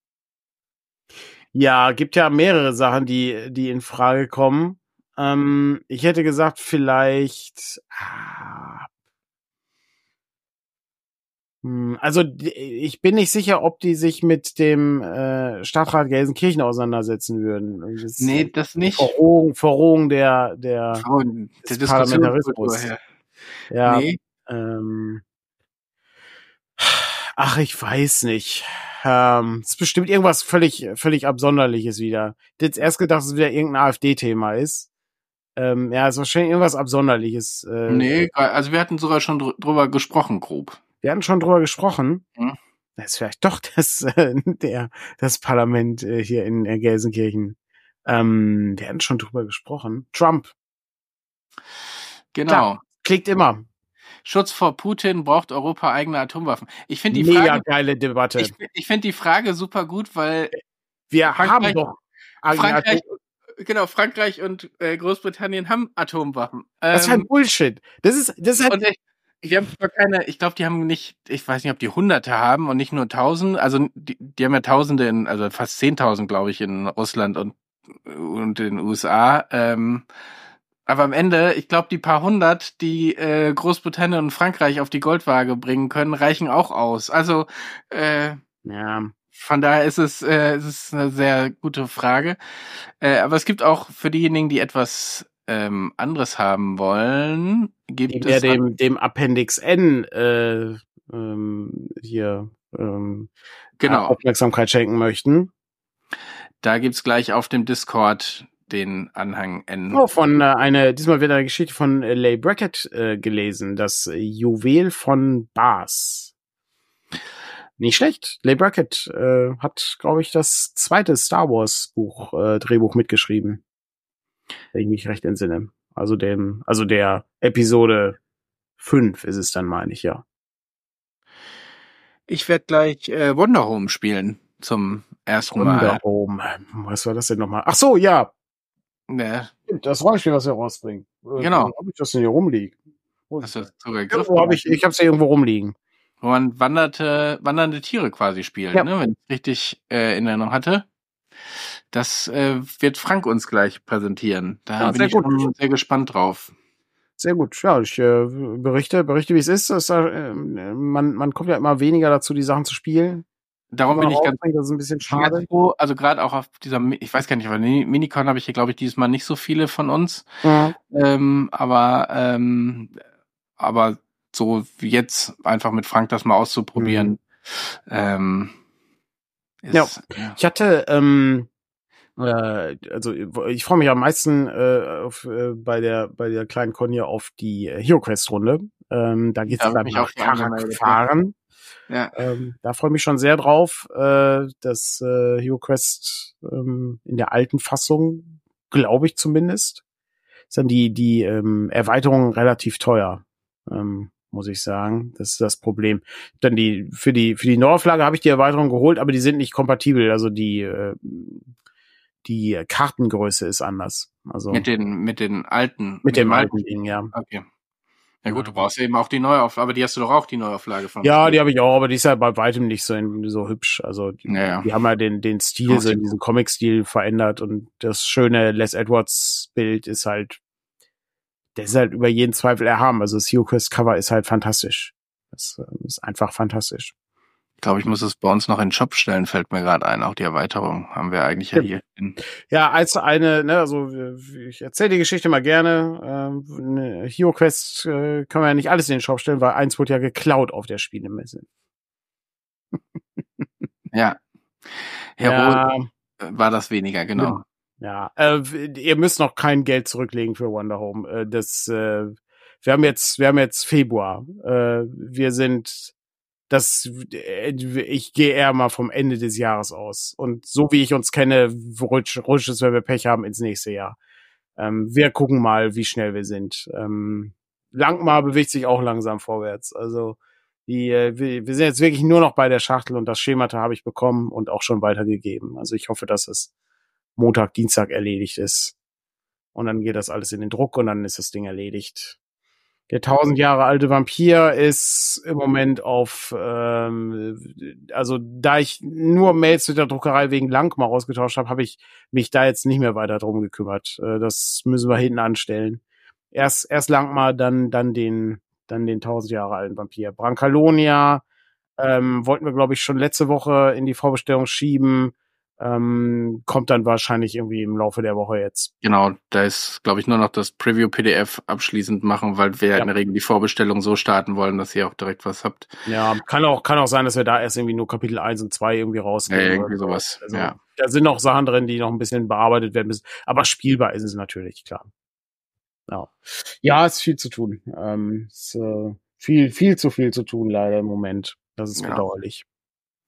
Ja, gibt ja mehrere Sachen, die, die in Frage kommen. Ähm, ich hätte gesagt, vielleicht, ah, Also d- ich bin nicht sicher, ob die sich mit dem äh, Stadtrat Gelsenkirchen auseinandersetzen würden. Das Nee, das nicht. Verrohung, Verrohung der, der, Von der des Parlamentarismus. ja, Nee, ähm, ach, ich weiß nicht. Ähm, es ist bestimmt irgendwas völlig, völlig Absonderliches wieder. Ich hätte jetzt erst gedacht, dass es wieder irgendein AfD-Thema ist. Ähm, ja, es ist wahrscheinlich irgendwas Absonderliches. Äh, nee, also wir hatten sogar schon dr- drüber gesprochen, grob. Wir hatten schon drüber gesprochen. Hm. Das ist vielleicht doch das, [laughs] äh, der, das Parlament äh, hier in äh, Gelsenkirchen. Ähm, wir hatten schon drüber gesprochen. Trump Genau. Klar. klickt immer. Schutz vor Putin braucht Europa eigene Atomwaffen. Ich finde die Mega Frage, geile Debatte. ich, ich finde die Frage super gut, weil wir Frankreich- haben doch Frankreich, genau, Frankreich und äh, Großbritannien haben Atomwaffen. Das ist Ähm, halt Bullshit. Das ist, das ist halt, und ich, die haben zwar keine, ich glaube, die haben nicht, ich weiß nicht, ob die Hunderte haben und nicht nur tausend, also die, die haben ja Tausende in, also fast zehntausend, glaube ich, in Russland und, und in den USA. Ähm, aber am Ende, ich glaube, die paar hundert, die äh, Großbritannien und Frankreich auf die Goldwaage bringen können, reichen auch aus. Also äh, ja, von daher ist es, äh, es ist eine sehr gute Frage. Äh, aber es gibt auch für diejenigen, die etwas ähm, anderes haben wollen, gibt mehr es dem, dem Appendix N äh, ähm, hier ähm, genau. Aufmerksamkeit schenken möchten. Da gibt's gleich auf dem Discord den Anhang N. Oh, von äh, eine, diesmal wieder eine Geschichte von äh, Leigh Brackett äh, gelesen, das äh, Juwel von Bars. Nicht schlecht. Leigh Brackett äh, hat, glaube ich, das zweite Star Wars Buch, äh, Drehbuch mitgeschrieben. Wenn ich mich recht entsinne. Also dem, also der Episode 5 ist es dann, meine ich, ja. Ich werde gleich äh, Wonder Home spielen zum ersten Mal. Wonder Home. Was war das denn nochmal? Ach so, ja. Ne, Das Rollenspiel, was wir rausbringen. Äh, Genau. Hab ich das denn hier rumliegen? Wo hast ist du das? sogar Irgendwo hab ich, ich hab's ja irgendwo rumliegen. wo man wanderte, wandernde Tiere quasi spielt, Ja. ne, wenn ich richtig äh, in Erinnerung hatte. Das äh, wird Frank uns gleich präsentieren. Da Ja, bin ich schon sehr gespannt drauf. Sehr gut. Ja, ich äh, berichte, berichte, wie es ist. Das, äh, man, man kommt ja immer weniger dazu, die Sachen zu spielen. Darum bin ich ganz, Das ist ein bisschen schade. froh. Also gerade auch auf dieser, ich weiß gar nicht, aber Mi- Minicon habe ich hier, glaube ich, dieses Mal nicht so viele von uns. Ja. Ähm, aber ähm, aber so wie jetzt einfach mit Frank das mal auszuprobieren. Ähm, ist, Ja. ja. Ich hatte, ähm, äh, also ich freue mich am meisten äh, auf, äh, bei der bei der kleinen Con hier auf die äh, Hero Quest Runde. Ähm, da geht's Da hab dann nach auch Karak fahren. ja. Ähm, da freue ich mich schon sehr drauf. Äh, das äh, Hero Quest ähm, in der alten Fassung, glaube ich zumindest, ist dann die die ähm, Erweiterung relativ teuer, ähm, muss ich sagen. Das ist das Problem. Dann die für die für die Neuauflage habe ich die Erweiterung geholt, aber die sind nicht kompatibel. Also die äh, die Kartengröße ist anders. Also Mit den mit den alten. mit dem den alten Ding, ja. Okay. Ja gut, du brauchst eben auch die Neuauflage, aber die hast du doch auch die Neuauflage von. Ja, die habe ich auch, aber die ist ja bei weitem nicht so, so hübsch. Also die, Ja, ja. die haben ja den, den Stil, Ach, so in die- diesen Comic-Stil verändert und das schöne Les Edwards-Bild ist halt, der ist halt über jeden Zweifel erhaben. Also das Quest Cover ist halt fantastisch. Das äh, ist einfach fantastisch. Ich glaube, ich muss es bei uns noch in den Shop stellen, fällt mir gerade ein. Auch die Erweiterung haben wir eigentlich ja hier. In, Ja, als eine, ne, also äh, ich erzähle die Geschichte mal gerne. Ähm, ne, Hero Quest äh, können wir ja nicht alles in den Shop stellen, weil eins wurde ja geklaut auf der Spielemesse. [laughs] ja. Hero Ja, war das weniger, genau. Ja, äh, ihr müsst noch kein Geld zurücklegen für Wonder Home. Äh, das, äh, wir haben jetzt, wir haben jetzt Februar. Äh, wir sind, das, äh, ich gehe eher mal vom Ende des Jahres aus. Und so wie ich uns kenne, rutscht, rutscht es, wenn wir Pech haben, ins nächste Jahr. Ähm, wir gucken mal, wie schnell wir sind. Ähm, Langmar bewegt sich auch langsam vorwärts. Also die, äh, wir, wir sind jetzt wirklich nur noch bei der Schachtel und das Schemata habe ich bekommen und auch schon weitergegeben. Also ich hoffe, dass es Montag, Dienstag erledigt ist. Und dann geht das alles in den Druck und dann ist das Ding erledigt. Der tausend Jahre alte Vampir ist im Moment auf, ähm, also da ich nur Mails mit der Druckerei wegen Langmar ausgetauscht habe, habe ich mich da jetzt nicht mehr weiter drum gekümmert. Äh, das müssen wir hinten anstellen. Erst, erst Langmar, dann, dann den, dann den tausend Jahre alten Vampir. Brancalonia Ähm, wollten wir, glaube ich, schon letzte Woche in die Vorbestellung schieben. Ähm, kommt dann wahrscheinlich irgendwie im Laufe der Woche jetzt. Genau, da ist, glaube ich, nur noch das Preview-PDF abschließend machen, weil wir ja. in der Regel die Vorbestellung so starten wollen, dass ihr auch direkt was habt. Ja, kann auch, kann auch sein, dass wir da erst irgendwie nur Kapitel 1 und 2 irgendwie rausgehen. Ja, irgendwie sowas. Also, ja. Da sind noch Sachen drin, die noch ein bisschen bearbeitet werden müssen. Aber spielbar ist es natürlich, klar. Ja, ja ist viel zu tun. Ähm, ist, äh, viel, viel zu viel zu tun, leider im Moment. Das ist ja.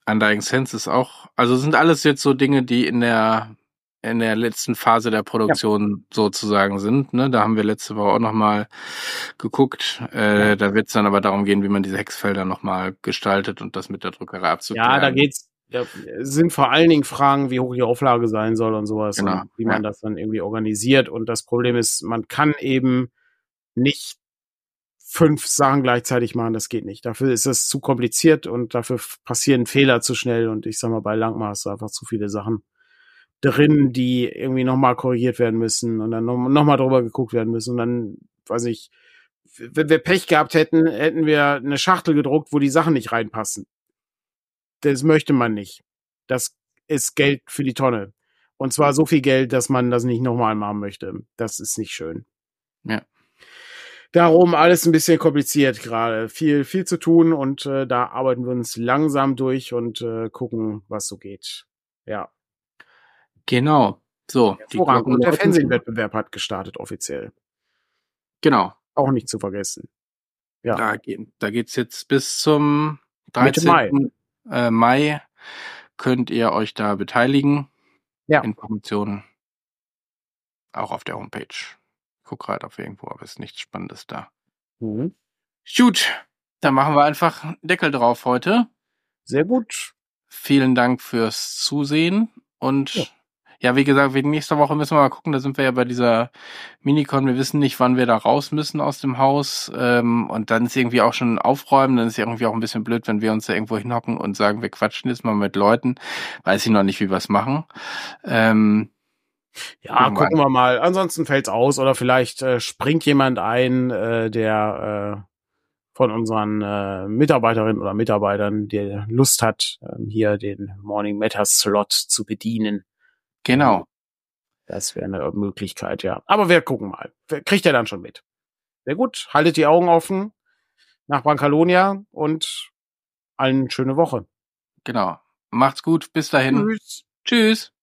Undying Sense ist auch, also sind alles jetzt so Dinge, die in der in der letzten Phase der Produktion ja. sozusagen sind. Ne? Da haben wir letzte Woche auch nochmal geguckt. Äh, da wird es dann aber darum gehen, wie man diese Hexfelder nochmal gestaltet und das mit der Druckerei abzuklären. Ja, da geht's. Ja, sind vor allen Dingen Fragen, wie hoch die Auflage sein soll und sowas, genau. und wie man ja. das dann irgendwie organisiert. Und das Problem ist, man kann eben nicht fünf Sachen gleichzeitig machen, das geht nicht. Dafür ist es zu kompliziert und dafür passieren Fehler zu schnell und ich sag mal, bei du einfach zu viele Sachen drin, die irgendwie nochmal korrigiert werden müssen und dann nochmal noch drüber geguckt werden müssen und dann, weiß ich, wenn wir Pech gehabt hätten, hätten wir eine Schachtel gedruckt, wo die Sachen nicht reinpassen. Das möchte man nicht. Das ist Geld für die Tonne. Und zwar so viel Geld, dass man das nicht nochmal machen möchte. Das ist nicht schön. Ja. Darum alles ein bisschen kompliziert gerade. Viel, viel zu tun und äh, da arbeiten wir uns langsam durch und äh, gucken, was so geht. Ja. Genau. So. Hervorragend. Und der Fernsehwettbewerb hat gestartet offiziell. Genau. Auch nicht zu vergessen. Ja. Da, geht, da geht's jetzt bis zum 13. Mai. Äh, Mai könnt ihr euch da beteiligen. Ja. Informationen auch auf der Homepage guck gerade auf irgendwo, aber ist nichts Spannendes da. Mhm. Gut, dann machen wir einfach Deckel drauf heute. Sehr gut. Vielen Dank fürs Zusehen und ja. ja, wie gesagt, wegen nächster Woche müssen wir mal gucken. Da sind wir ja bei dieser Minicon. Wir wissen nicht, wann wir da raus müssen aus dem Haus. Ähm, und dann ist irgendwie auch schon aufräumen. Dann ist irgendwie auch ein bisschen blöd, wenn wir uns da irgendwo hinhocken und sagen, wir quatschen jetzt mal mit Leuten. Weiß ich noch nicht, wie wir es machen. Ähm, ja, Irgendwann. gucken wir mal. Ansonsten fällt's aus oder vielleicht äh, springt jemand ein, äh, der äh, von unseren äh, Mitarbeiterinnen oder Mitarbeitern, der Lust hat, äh, hier den Morning Meta Slot zu bedienen. Genau. Das wäre eine Möglichkeit, ja. Aber wir gucken mal. Kriegt er dann schon mit. Sehr gut. Haltet die Augen offen nach Brancalonia und allen schöne Woche. Genau. Macht's gut. Bis dahin. Tschüss. Tschüss.